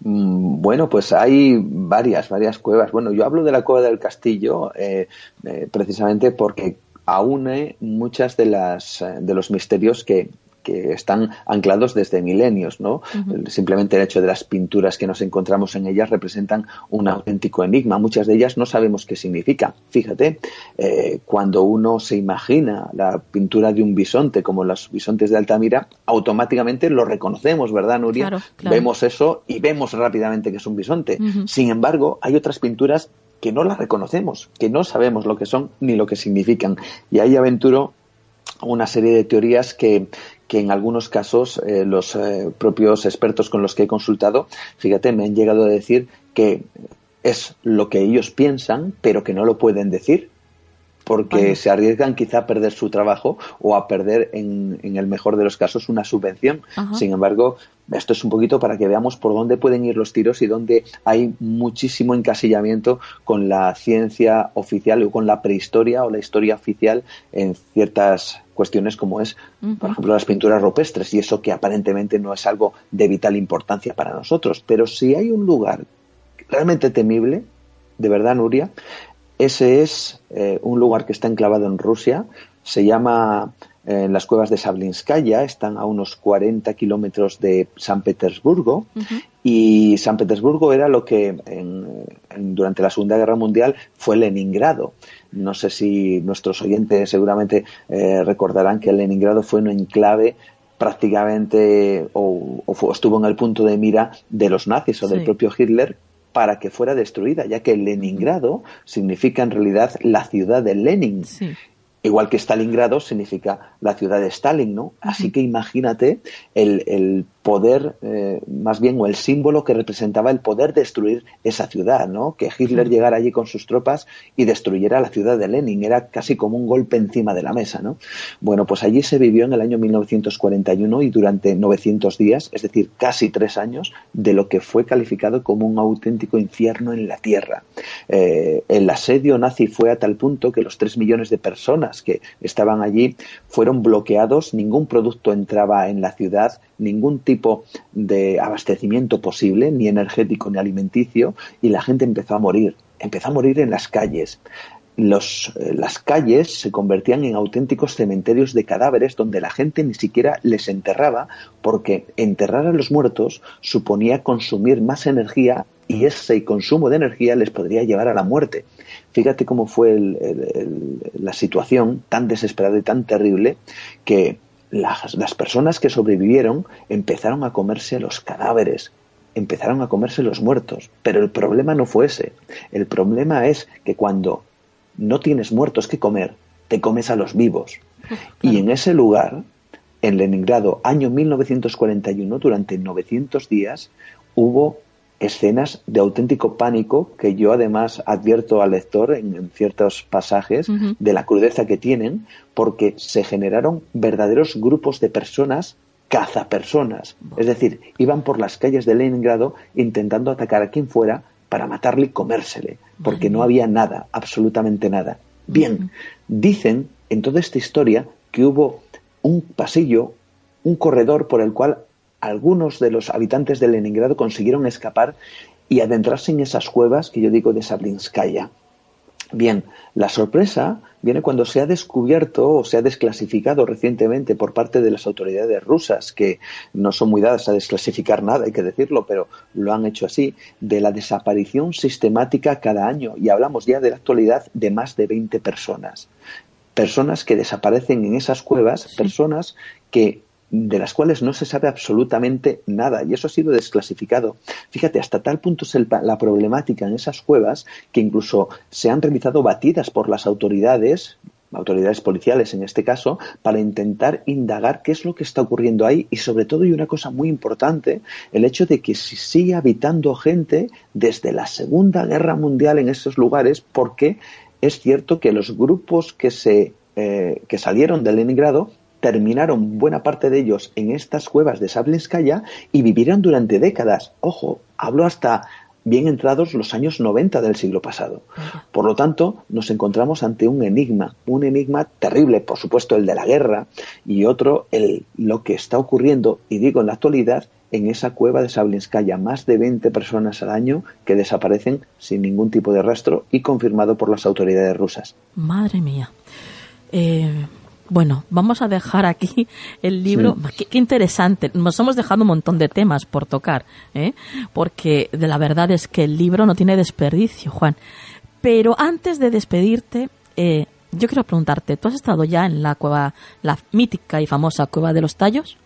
Mm, bueno, pues hay varias, varias cuevas. Bueno, yo hablo de la cueva del castillo eh, eh, precisamente porque aúne muchas de las eh, de los misterios que, que están anclados desde milenios, ¿no? Simplemente el hecho de las pinturas que nos encontramos en ellas representan un auténtico enigma. Muchas de ellas no sabemos qué significa. Fíjate, eh, cuando uno se imagina la pintura de un bisonte, como los bisontes de Altamira, automáticamente lo reconocemos, ¿verdad, Nuria? Vemos eso y vemos rápidamente que es un bisonte. Sin embargo, hay otras pinturas que no las reconocemos, que no sabemos lo que son ni lo que significan. Y ahí aventuro una serie de teorías que, que en algunos casos eh, los eh, propios expertos con los que he consultado, fíjate, me han llegado a decir que es lo que ellos piensan, pero que no lo pueden decir. porque se arriesgan quizá a perder su trabajo o a perder, en, el mejor de los casos, una subvención. Sin embargo, esto es un poquito para que veamos por dónde pueden ir los tiros y dónde hay muchísimo encasillamiento con la ciencia oficial o con la prehistoria o la historia oficial en ciertas cuestiones como es, por ejemplo, las pinturas rupestres y eso que aparentemente no es algo de vital importancia para nosotros. Pero si hay un lugar realmente temible, de verdad, Nuria, ese es eh, un lugar que está enclavado en Rusia, se llama en eh, las cuevas de Sablinskaya, están a unos 40 kilómetros de San Petersburgo y San Petersburgo era lo que durante la Segunda Guerra Mundial fue Leningrado. No sé si nuestros oyentes seguramente eh, recordarán que Leningrado fue un enclave prácticamente o, estuvo en el punto de mira de los nazis o del propio Hitler para que fuera destruida, ya que Leningrado significa en realidad la ciudad de Lenin. Igual que Stalingrado significa la ciudad de Stalin, ¿no? Así que imagínate el, el poder, eh, más bien, o el símbolo que representaba el poder destruir esa ciudad, ¿no? Que Hitler llegara allí con sus tropas y destruyera la ciudad de Lenin. Era casi como un golpe encima de la mesa, ¿no? Bueno, pues allí se vivió en el año 1941 y durante 900 días, es decir, casi tres años, de lo que fue calificado como un auténtico infierno en la tierra. Eh, el asedio nazi fue a tal punto que los tres millones de personas que estaban allí fueron bloqueados, ningún producto entraba en la ciudad, ningún tipo de abastecimiento posible, ni energético ni alimenticio, y la gente empezó a morir, empezó a morir en las calles. Los, eh, las calles se convertían en auténticos cementerios de cadáveres donde la gente ni siquiera les enterraba porque enterrar a los muertos suponía consumir más energía y ese consumo de energía les podría llevar a la muerte. Fíjate cómo fue la situación tan desesperada y tan terrible que las, personas que sobrevivieron empezaron a comerse los cadáveres, empezaron a comerse los muertos. Pero el problema no fue ese. El problema es que cuando no tienes muertos que comer, te comes a los vivos. Y en ese lugar, en Leningrado, año 1941, durante 900 días, hubo escenas de auténtico pánico que yo además advierto al lector en, ciertos pasajes de la crudeza que tienen porque se generaron verdaderos grupos de personas cazapersonas, es decir, iban por las calles de Leningrado intentando atacar a quien fuera para matarle y comérsele, porque no había nada, absolutamente nada. Bien, dicen en toda esta historia que hubo un pasillo, un corredor por el cual algunos de los habitantes de Leningrado consiguieron escapar y adentrarse en esas cuevas que yo digo de Sablinskaya. Bien, la sorpresa viene cuando se ha descubierto o se ha desclasificado recientemente por parte de las autoridades rusas, que no son muy dadas a desclasificar nada, hay que decirlo, pero lo han hecho así, de la desaparición sistemática cada año, y hablamos ya de la actualidad de más de 20 personas. Personas que desaparecen en esas cuevas, personas que de las cuales no se sabe absolutamente nada y eso ha sido desclasificado. Fíjate, hasta tal punto es la problemática en esas cuevas que incluso se han realizado batidas por las autoridades, autoridades policiales en este caso, para intentar indagar qué es lo que está ocurriendo ahí y sobre todo, y una cosa muy importante, el hecho de que sigue habitando gente desde la Segunda Guerra Mundial en esos lugares porque es cierto que los grupos que se eh, que salieron de Leningrado terminaron buena parte de ellos en estas cuevas de Sablinskaya y vivieron durante décadas. Ojo, hablo hasta bien entrados los años 90 del siglo pasado. Por lo tanto, nos encontramos ante un enigma, un enigma terrible, por supuesto el de la guerra, y otro el lo que está ocurriendo, y digo en la actualidad, en esa cueva de Sablinskaya, más de 20 personas al año que desaparecen sin ningún tipo de rastro y confirmado por las autoridades rusas.
Madre mía. Eh, bueno, vamos a dejar aquí el libro. Qué, interesante. Nos hemos dejado un montón de temas por tocar, ¿eh? porque de la verdad es que el libro no tiene desperdicio, Juan. Pero antes de despedirte, eh, yo quiero preguntarte, ¿tú has estado ya en la cueva, la mítica y famosa cueva de los tallos?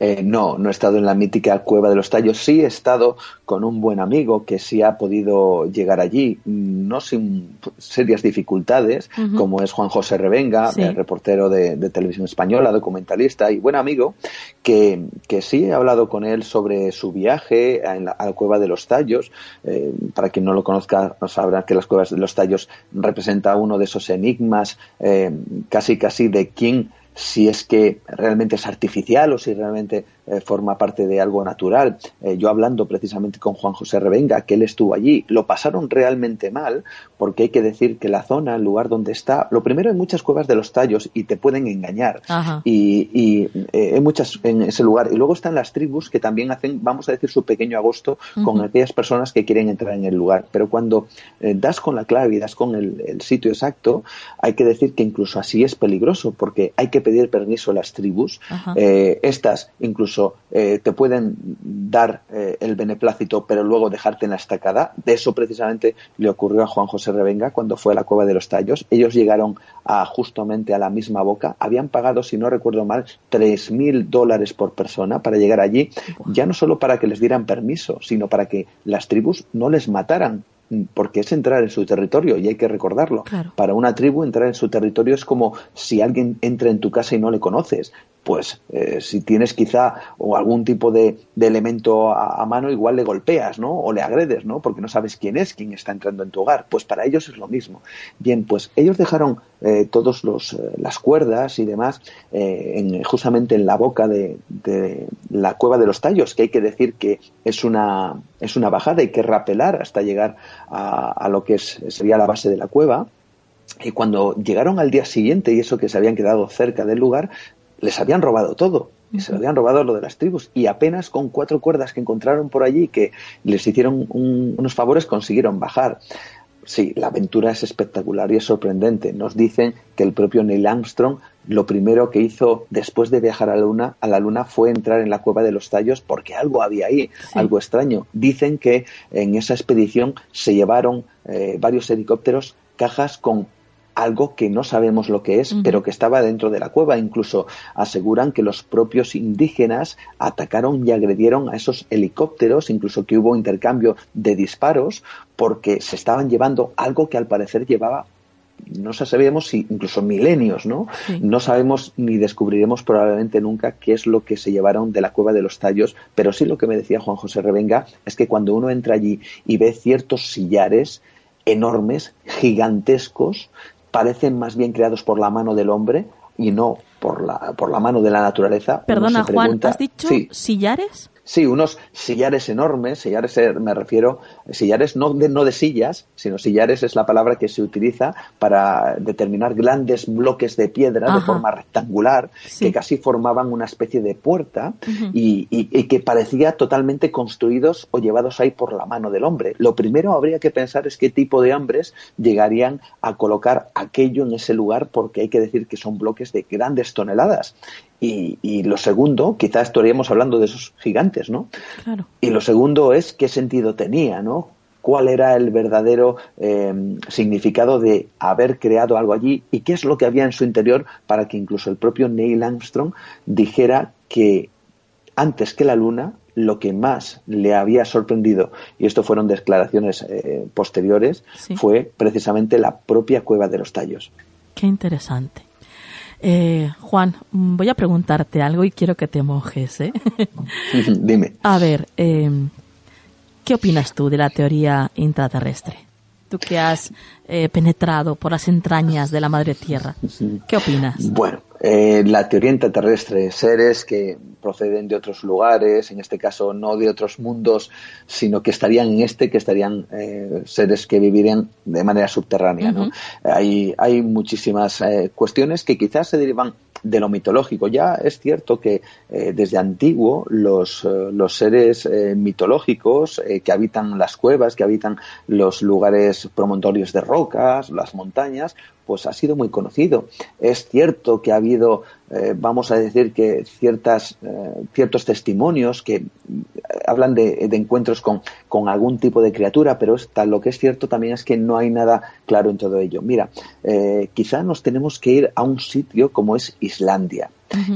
Eh, no, no he estado en la mítica Cueva de los Tallos. Sí he estado con un buen amigo que sí ha podido llegar allí, no sin serias dificultades, como es Juan José Revenga, reportero de, Televisión Española, documentalista y buen amigo, que, que, sí he hablado con él sobre su viaje a la, cueva de los tallos. Eh, para quien no lo conozca, sabrá que las cuevas de los tallos representa uno de esos enigmas eh, casi casi de quién si es que realmente es artificial o si realmente eh, forma parte de algo natural. Eh, yo hablando precisamente con Juan José Revenga, que él estuvo allí, lo pasaron realmente mal, porque hay que decir que la zona, el lugar donde está, lo primero hay muchas cuevas de los tallos y te pueden engañar. Y, eh, hay muchas en ese lugar. Y luego están las tribus que también hacen, vamos a decir, su pequeño agosto con aquellas personas que quieren entrar en el lugar. Pero cuando das con la clave y das con el, sitio exacto, hay que decir que incluso así es peligroso, porque hay que pedir permiso a las tribus. estas incluso eh, te pueden dar eh, el beneplácito, pero luego dejarte en la estacada. De eso precisamente le ocurrió a Juan José Revenga cuando fue a la Cueva de los Tallos. Ellos llegaron a, justamente a la misma boca. Habían pagado, si no recuerdo mal, tres mil dólares por persona para llegar allí, ya no solo para que les dieran permiso, sino para que las tribus no les mataran porque es entrar en su territorio y hay que recordarlo. Para una tribu entrar en su territorio es como si alguien entra en tu casa y no le conoces pues eh, si tienes quizá o algún tipo de, elemento a, mano, igual le golpeas, ¿no? O le agredes, ¿no? Porque no sabes quién es quien está entrando en tu hogar. Pues para ellos es lo mismo. Bien, pues ellos dejaron eh, todas eh, las cuerdas y demás en, justamente en la boca de, la cueva de los tallos, que hay que decir que es una, es una bajada, hay que rapelar hasta llegar a, a lo que es, sería la base de la cueva. Y cuando llegaron al día siguiente, y eso que se habían quedado cerca del lugar, les habían robado todo. Y se lo habían robado lo de las tribus. Y apenas con cuatro cuerdas que encontraron por allí, que les hicieron unos favores, consiguieron bajar. Sí, la aventura es espectacular y es sorprendente. Nos dicen que el propio Neil Armstrong lo primero que hizo después de viajar a la luna, a la luna fue entrar en la cueva de los tallos porque algo había ahí, algo extraño. Dicen que en esa expedición se llevaron eh, varios helicópteros cajas con algo que no sabemos lo que es, pero que estaba dentro de la cueva. Incluso aseguran que los propios indígenas atacaron y agredieron a esos helicópteros, incluso que hubo intercambio de disparos, porque se estaban llevando algo que al parecer llevaba no sabemos si incluso milenios, ¿no? No sabemos ni descubriremos probablemente nunca qué es lo que se llevaron de la cueva de los tallos, pero sí lo que me decía Juan José Revenga es que cuando uno entra allí y ve ciertos sillares enormes, gigantescos, parecen más bien creados por la mano del hombre y no por la, por la mano de la naturaleza.
Perdona, Juan, ¿has dicho sillares?
Sí, unos sillares enormes, sillares eh, me refiero, sillares no de, no de sillas, sino sillares es la palabra que se utiliza para determinar grandes bloques de piedra de forma rectangular que casi formaban una especie de puerta y, que parecía totalmente construidos o llevados ahí por la mano del hombre. Lo primero habría que pensar es qué tipo de hombres llegarían a colocar aquello en ese lugar porque hay que decir que son bloques de grandes toneladas y, lo segundo, quizás estaríamos hablando de esos gigantes, ¿no? Claro. Y lo segundo es qué sentido tenía, ¿no? ¿Cuál era el verdadero eh, significado de haber creado algo allí y qué es lo que había en su interior para que incluso el propio Neil Armstrong dijera que antes que la Luna lo que más le había sorprendido, y esto fueron declaraciones eh, posteriores, fue precisamente la propia cueva de los tallos.
Qué interesante. Eh, Juan, voy a preguntarte algo y quiero que te mojes. ¿eh?
Dime.
A ver, em, ¿qué opinas tú de la teoría intraterrestre? Tú que has eh, penetrado por las entrañas de la madre tierra. ¿Qué opinas?
Bueno, eh, la teoría intraterrestre, seres que proceden de otros lugares, en este caso no de otros mundos, sino que estarían en este, que estarían eh, seres que vivirían de manera subterránea. ¿no? hay, hay muchísimas eh, cuestiones que quizás se derivan de lo mitológico. Ya es cierto que desde antiguo los, los seres mitológicos que habitan las cuevas, que habitan los lugares promontorios de rocas, las montañas, pues ha sido muy conocido. Es cierto que ha habido, eh, vamos a decir que ciertas, eh, ciertos testimonios que eh, hablan de, encuentros con, con, algún tipo de criatura, pero lo que es cierto también es que no hay nada claro en todo ello. Mira, quizá nos tenemos que ir a un sitio como es Islandia.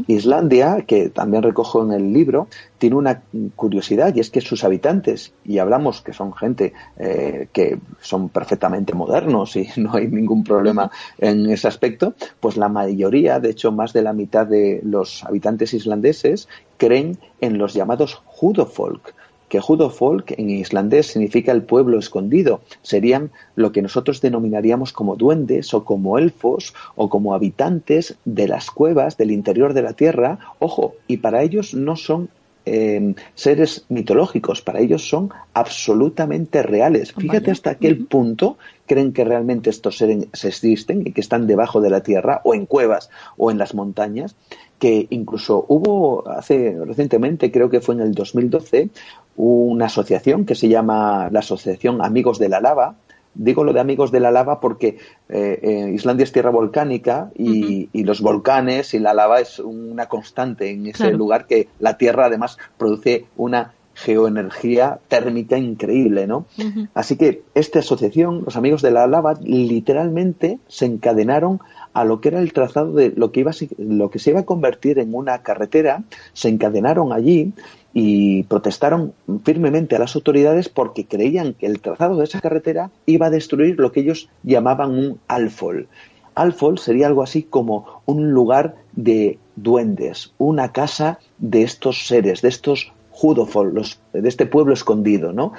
Islandia, que también recojo en el libro, tiene una curiosidad y es que sus habitantes, y hablamos que son gente eh, que son perfectamente modernos y no hay ningún problema en ese aspecto, pues la mayoría, de hecho más de la mitad de los habitantes islandeses, creen en los llamados Judofolk, que Judofolk en islandés significa el pueblo escondido. Serían lo que nosotros denominaríamos como duendes o como elfos o como habitantes de las cuevas del interior de la tierra. Ojo, y para ellos no son eh, seres mitológicos, para ellos son absolutamente reales. Fíjate hasta qué punto creen que realmente estos seres existen y que están debajo de la tierra o en cuevas o en las montañas, que incluso hubo hace recientemente, creo que fue en el 2012, una asociación que se llama la Asociación Amigos de la Lava. Digo lo de Amigos de la Lava porque eh, eh, Islandia es tierra volcánica y, los volcanes y la lava es una constante en ese lugar que la tierra además produce una geoenergía térmica increíble, ¿no? Así que esta asociación, los amigos de la lava, literalmente se encadenaron a lo que era el trazado de lo que iba lo que se iba a convertir en una carretera, se encadenaron allí y protestaron firmemente a las autoridades porque creían que el trazado de esa carretera iba a destruir lo que ellos llamaban un alfol. Alfol sería algo así como un lugar de duendes, una casa de estos seres, de estos judofol, de este pueblo escondido, ¿no?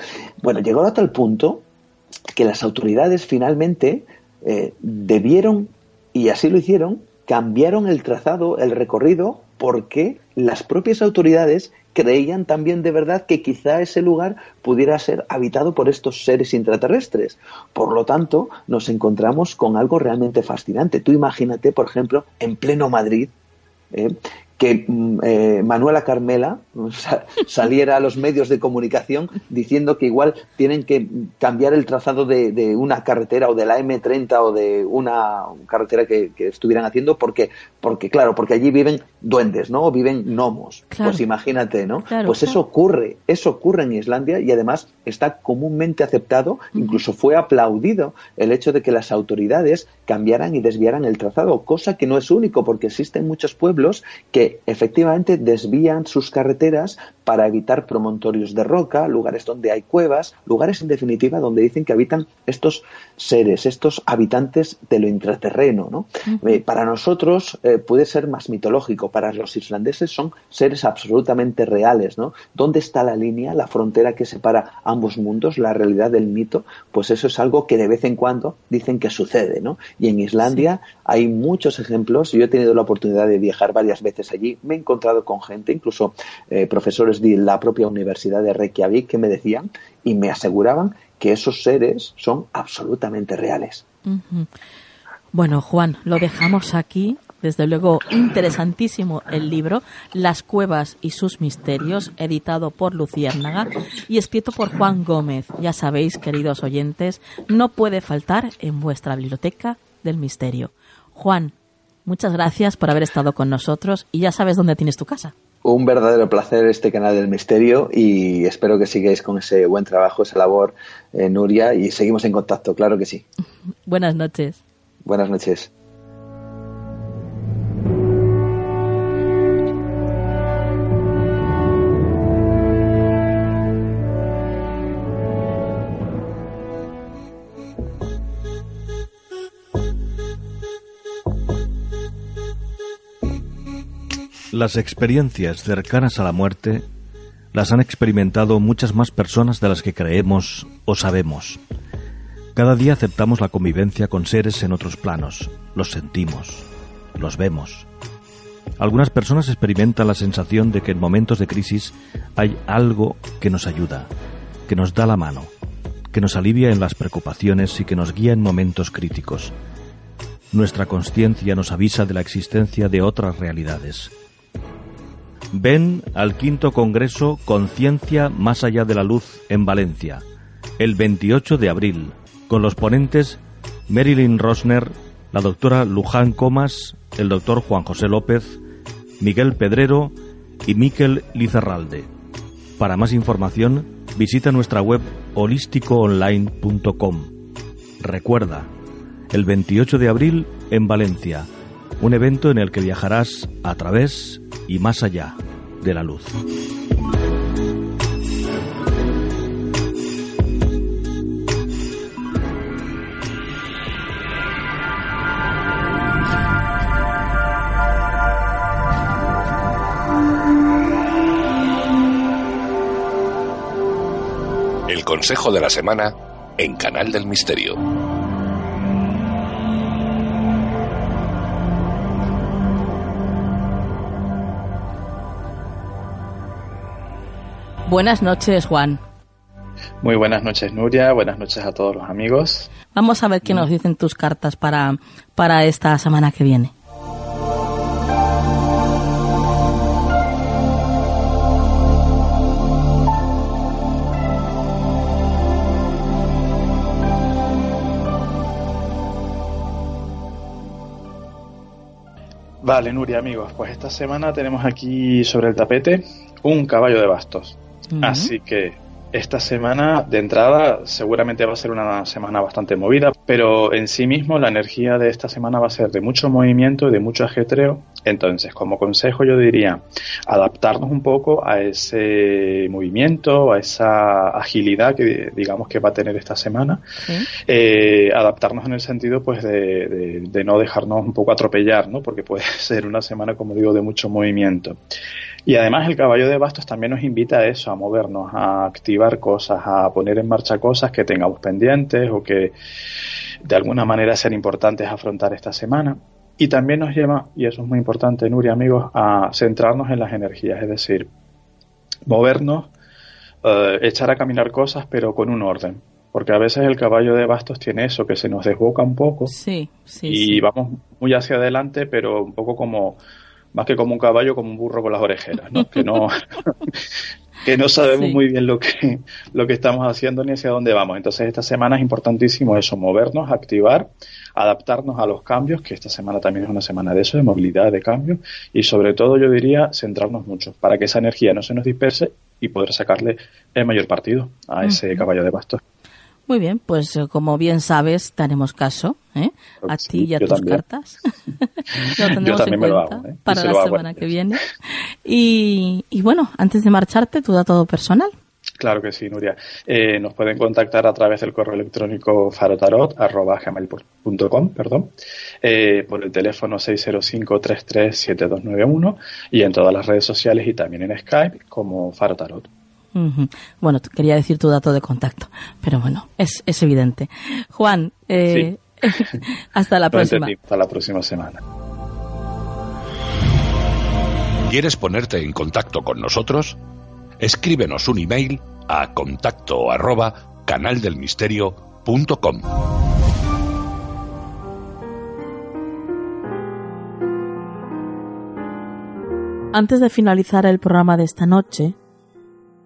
Bueno, llegó a tal punto que las autoridades finalmente eh, debieron, y así lo hicieron, cambiaron el trazado, el recorrido, porque las propias autoridades creían también de verdad que quizá ese lugar pudiera ser habitado por estos seres intraterrestres. Por lo tanto, nos encontramos con algo realmente fascinante. Tú imagínate, por ejemplo, en pleno Madrid, ¿eh? Que mm, eh, Manuela Carmela saliera a los medios de comunicación diciendo que igual tienen que cambiar el trazado de, una carretera o de la M30 o de una carretera que, estuvieran haciendo porque, porque, claro, porque allí viven duendes, ¿no? O viven gnomos. Pues imagínate, ¿no? pues eso ocurre, eso ocurre en Islandia y además está comúnmente aceptado, incluso fue aplaudido el hecho de que las autoridades cambiaran y desviaran el trazado, cosa que no es único porque existen muchos pueblos que efectivamente desvían sus carreteras para evitar promontorios de roca, lugares donde hay cuevas, lugares en definitiva donde dicen que habitan estos seres, estos habitantes de lo intraterreno. ¿no? Eh, para nosotros eh, puede ser más mitológico, para los islandeses son seres absolutamente reales. ¿no? ¿Dónde está la línea, la frontera que separa ambos mundos, la realidad del mito? Pues eso es algo que de vez en cuando dicen que sucede. ¿no? Y en Islandia hay muchos ejemplos. Yo he tenido la oportunidad de viajar varias veces allí, me he encontrado con gente, incluso eh, profesores de la propia Universidad de Reykjavik, que me decían y me aseguraban que esos seres son absolutamente reales.
Bueno, Juan, lo dejamos aquí. Desde luego, interesantísimo el libro, Las cuevas y sus misterios, editado por Luciérnaga y escrito por Juan Gómez. Ya sabéis, queridos oyentes, no puede faltar en vuestra biblioteca del misterio. Juan, Muchas gracias por haber estado con nosotros y ya sabes dónde tienes tu casa.
Un verdadero placer este canal del misterio y espero que sigáis con ese buen trabajo, esa labor, eh, Nuria, y seguimos en contacto, claro que sí.
Buenas noches.
Buenas noches.
Las experiencias cercanas a la muerte las han experimentado muchas más personas de las que creemos o sabemos. Cada día aceptamos la convivencia con seres en otros planos, los sentimos, los vemos. Algunas personas experimentan la sensación de que en momentos de crisis hay algo que nos ayuda, que nos da la mano, que nos alivia en las preocupaciones y que nos guía en momentos críticos. Nuestra conciencia nos avisa de la existencia de otras realidades Ven al quinto Congreso Conciencia Más Allá de la Luz en Valencia, el 28 de abril, con los ponentes Marilyn Rosner, la doctora Luján Comas, el doctor Juan José López, Miguel Pedrero y Miquel Lizarralde. Para más información, visita nuestra web holísticoonline.com. Recuerda, el 28 de abril en Valencia, un evento en el que viajarás a través y más allá de la luz.
El consejo de la semana en Canal del Misterio.
Buenas noches, Juan.
Muy buenas noches, Nuria. Buenas noches a todos los amigos.
Vamos a ver qué nos dicen tus cartas para, para esta semana que viene.
Vale, Nuria, amigos, pues esta semana tenemos aquí sobre el tapete un caballo de bastos. Así que esta semana de entrada seguramente va a ser una semana bastante movida, pero en sí mismo la energía de esta semana va a ser de mucho movimiento y de mucho ajetreo. Entonces, como consejo yo diría adaptarnos un poco a ese movimiento, a esa agilidad que digamos que va a tener esta semana
Sí.
eh, adaptarnos en el sentido pues de, de- de no dejarnos un poco atropellar, ¿no? Porque puede ser una semana, como digo, de mucho movimiento. Y además el caballo de bastos también nos invita a eso, a movernos, a activar cosas, a poner en marcha cosas que tengamos pendientes o que de alguna manera sean importantes afrontar esta semana. Y también nos lleva, y eso es muy importante, Nuria, amigos, a centrarnos en las energías, es decir, movernos, eh, echar a caminar cosas, pero con un orden. Porque a veces el caballo de bastos tiene eso, que se nos desboca un poco
Sí, sí,
y
sí.
vamos muy hacia adelante, pero un poco como, más que como un caballo, como un burro con las orejeras, ¿no? Que no, que no sabemos
Sí.
muy bien lo que, lo que estamos haciendo ni hacia dónde vamos. Entonces esta semana es importantísimo eso, movernos, activar, adaptarnos a los cambios, que esta semana también es una semana de eso, de movilidad, de cambio, y sobre todo yo diría centrarnos mucho para que esa energía no se nos disperse y poder sacarle el mayor partido a ese caballo de bastos.
Muy bien, pues eh, como bien sabes, te haremos caso ¿eh?
Claro
a ti y a tus
también.
cartas. lo tendremos
también
en
me lo
cuenta
hago, ¿eh?
Para la semana que viene. Y, y bueno, antes de marcharte, tu dato personal.
Claro que sí, Nuria. Eh, nos pueden contactar a través del correo electrónico farotarot.com, perdón, eh, por el teléfono 605-337291 y en todas las redes sociales y también en Skype como Farotarot.
Bueno, quería decir tu dato de contacto, pero bueno, es, es evidente. Juan, eh, hasta la próxima.
Hasta la próxima semana.
¿Quieres ponerte en contacto con nosotros? Escríbenos un email a contacto arroba canaldelmisterio.com.
Antes de finalizar el programa de esta noche,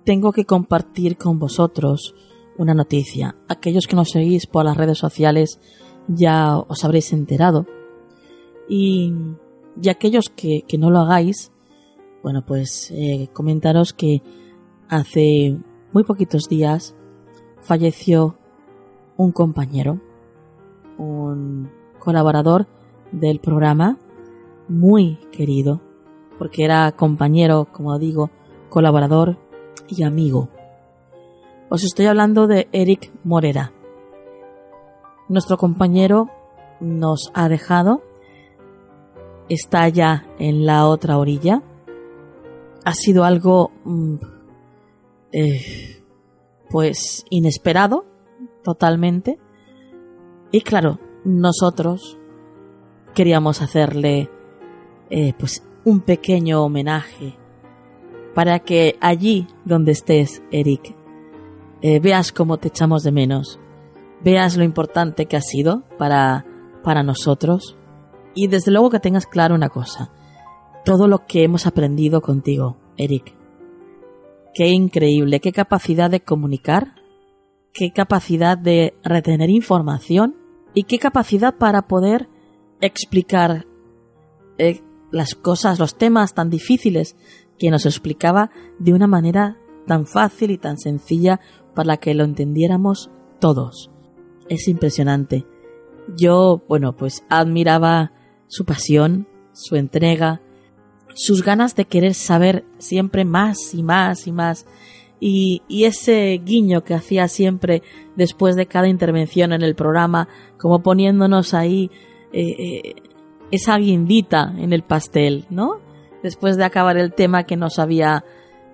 tengo que compartir con vosotros una noticia. Aquellos que nos seguís por las redes sociales ya os habréis enterado. Y, aquellos que, que no lo hagáis, bueno, pues eh, comentaros que hace muy poquitos días falleció un compañero, un colaborador del programa, muy querido, porque era compañero, como digo, colaborador y amigo. Os estoy hablando de Eric Morera. Nuestro compañero nos ha dejado, está ya en la otra orilla. Ha sido algo, mm, eh, pues, inesperado, totalmente. Y claro, nosotros queríamos hacerle, eh, pues, un pequeño homenaje para que allí donde estés, Eric, eh, veas cómo te echamos de menos, veas lo importante que ha sido para, para nosotros y desde luego que tengas claro una cosa, todo lo que hemos aprendido contigo, Eric. Qué increíble, qué capacidad de comunicar, qué capacidad de retener información y qué capacidad para poder explicar eh, las cosas, los temas tan difíciles que nos explicaba de una manera tan fácil y tan sencilla para que lo entendiéramos todos. Es impresionante. Yo, bueno, pues admiraba su pasión, su entrega, sus ganas de querer saber siempre más y más y más. Y, ese guiño que hacía siempre después de cada intervención en el programa, como poniéndonos ahí eh, eh, esa guindita en el pastel, ¿no? Después de acabar el tema que nos había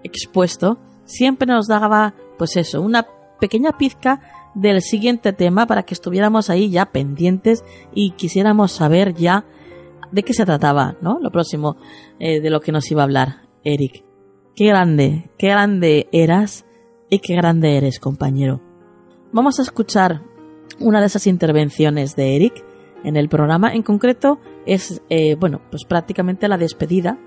expuesto, siempre nos daba, pues eso, una pequeña pizca del siguiente tema para que estuviéramos ahí ya pendientes y quisiéramos saber ya de qué se trataba, ¿no? Lo próximo eh, de lo que nos iba a hablar Eric. Qué grande, qué grande eras y qué grande eres, compañero. Vamos a escuchar una de esas intervenciones de Eric en el programa. En concreto es, eh, bueno, pues prácticamente la despedida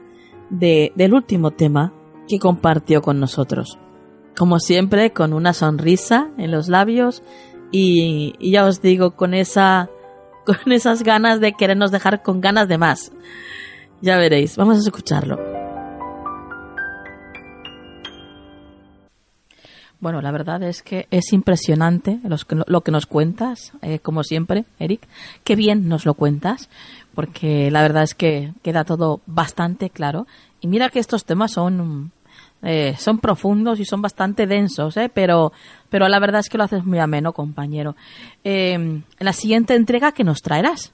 de, del último tema que compartió con nosotros. Como siempre, con una sonrisa en los labios y, ya os digo, con esa con esas ganas de querernos dejar con ganas de más. Ya veréis, vamos a escucharlo. Bueno, la verdad es que es impresionante lo que nos cuentas, eh, como siempre, Eric. Qué bien nos lo cuentas, porque la verdad es que queda todo bastante claro. Y mira que estos temas son eh, son profundos y son bastante densos, ¿eh? pero, pero la verdad es que lo haces muy ameno, compañero. Eh, la siguiente entrega, ¿qué nos traerás?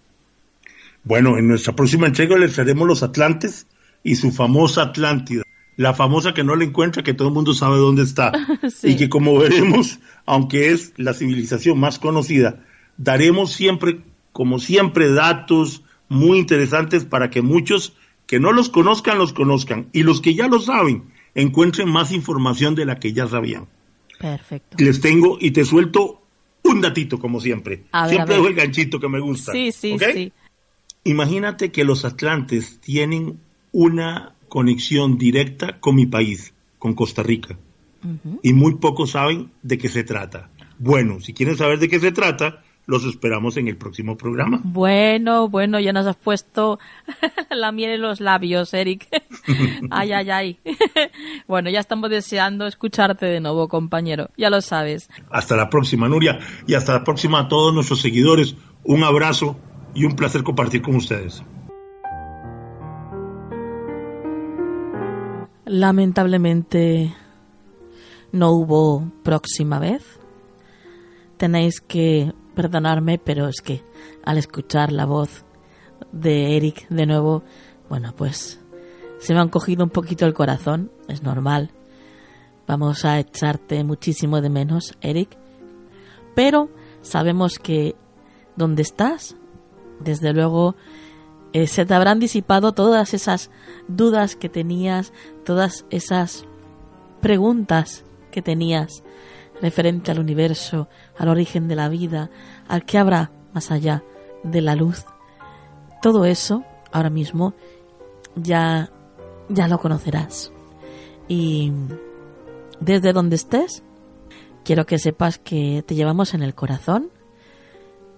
Bueno, en nuestra próxima entrega les traeremos los Atlantes y su famosa Atlántida. La famosa que no la encuentra, que todo el mundo sabe dónde está. Y que como veremos, aunque es la civilización más conocida, daremos siempre, como siempre, datos muy interesantes para que muchos que no los conozcan, los conozcan. Y los que ya lo saben, encuentren más información de la que ya sabían.
Perfecto.
Les tengo y te suelto un datito, como siempre. siempre dejo el ganchito que me gusta.
Sí, sí, sí.
Imagínate que los atlantes tienen una conexión directa con mi país, con Costa Rica. Y muy pocos saben de qué se trata. Bueno, si quieren saber de qué se trata, los esperamos en el próximo programa.
Bueno, bueno, ya nos has puesto la miel en los labios, Eric. ay, ay, ay. bueno, ya estamos deseando escucharte de nuevo, compañero. Ya lo sabes.
Hasta la próxima, Nuria. Y hasta la próxima a todos nuestros seguidores. Un abrazo y un placer compartir con ustedes.
Lamentablemente no hubo próxima vez. Tenéis que perdonarme, pero es que al escuchar la voz de Eric de nuevo, bueno, pues se me han cogido un poquito el corazón, es normal. Vamos a echarte muchísimo de menos, Eric. Pero sabemos que donde estás, desde luego, eh, se te habrán disipado todas esas dudas que tenías, todas esas preguntas que tenías referente al universo, al origen de la vida, al que habrá más allá de la luz. Todo eso ahora mismo ya ya lo conocerás. Y desde donde estés, quiero que sepas que te llevamos en el corazón,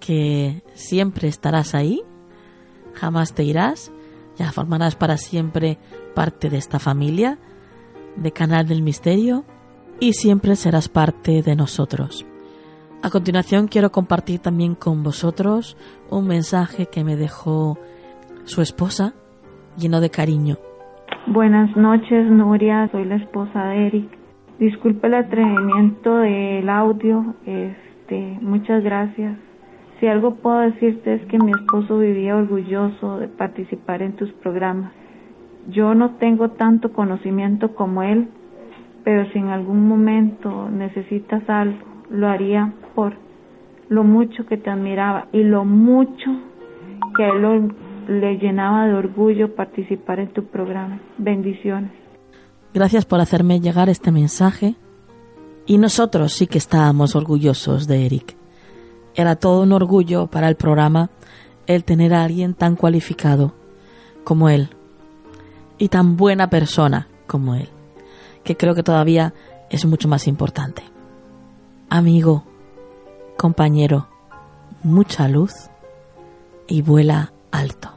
que siempre estarás ahí, jamás te irás, ya formarás para siempre parte de esta familia, de Canal del Misterio, y siempre serás parte de nosotros. A continuación quiero compartir también con vosotros un mensaje que me dejó su esposa, lleno de cariño.
Buenas noches, Nuria, soy la esposa de Eric. Disculpe el atrevimiento del audio, este, muchas gracias. Si algo puedo decirte es que mi esposo vivía orgulloso de participar en tus programas. Yo no tengo tanto conocimiento como él, pero si en algún momento necesitas algo, lo haría por lo mucho que te admiraba y lo mucho que a él le llenaba de orgullo participar en tu programa. Bendiciones.
Gracias por hacerme llegar este mensaje. Y nosotros sí que estábamos orgullosos de Eric. Era todo un orgullo para el programa el tener a alguien tan cualificado como él y tan buena persona como él que creo que todavía es mucho más importante. Amigo, compañero, mucha luz y vuela alto.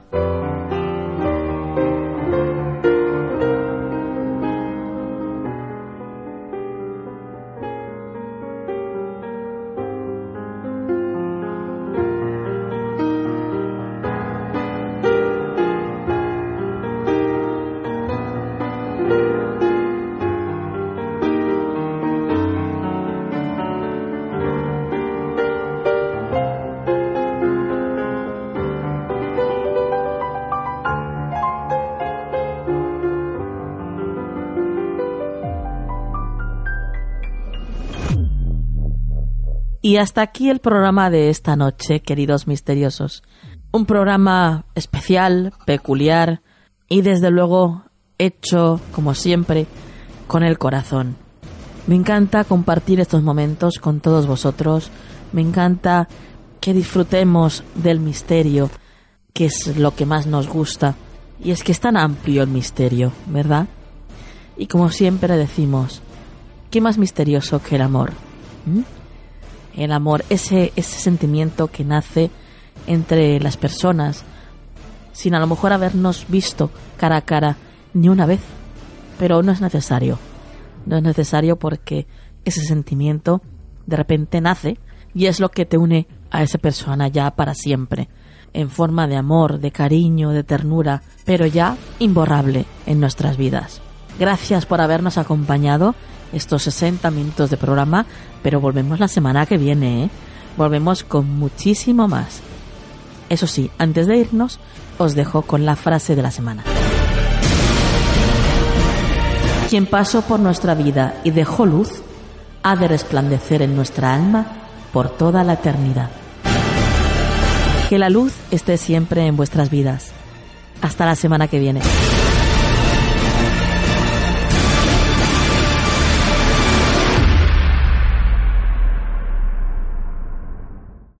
Y hasta aquí el programa de esta noche, queridos misteriosos. Un programa especial, peculiar y desde luego hecho, como siempre, con el corazón. Me encanta compartir estos momentos con todos vosotros. Me encanta que disfrutemos del misterio, que es lo que más nos gusta. Y es que es tan amplio el misterio, ¿verdad? Y como siempre decimos, ¿qué más misterioso que el amor? ¿Mm? El amor, ese, ese sentimiento que nace entre las personas, sin a lo mejor habernos visto cara a cara ni una vez. Pero no es necesario. No es necesario porque ese sentimiento de repente nace y es lo que te une a esa persona ya para siempre, en forma de amor, de cariño, de ternura, pero ya imborrable en nuestras vidas. Gracias por habernos acompañado estos 60 minutos de programa, pero volvemos la semana que viene, ¿eh? Volvemos con muchísimo más. Eso sí, antes de irnos, os dejo con la frase de la semana. Quien pasó por nuestra vida y dejó luz, ha de resplandecer en nuestra alma por toda la eternidad. Que la luz esté siempre en vuestras vidas. Hasta la semana que viene.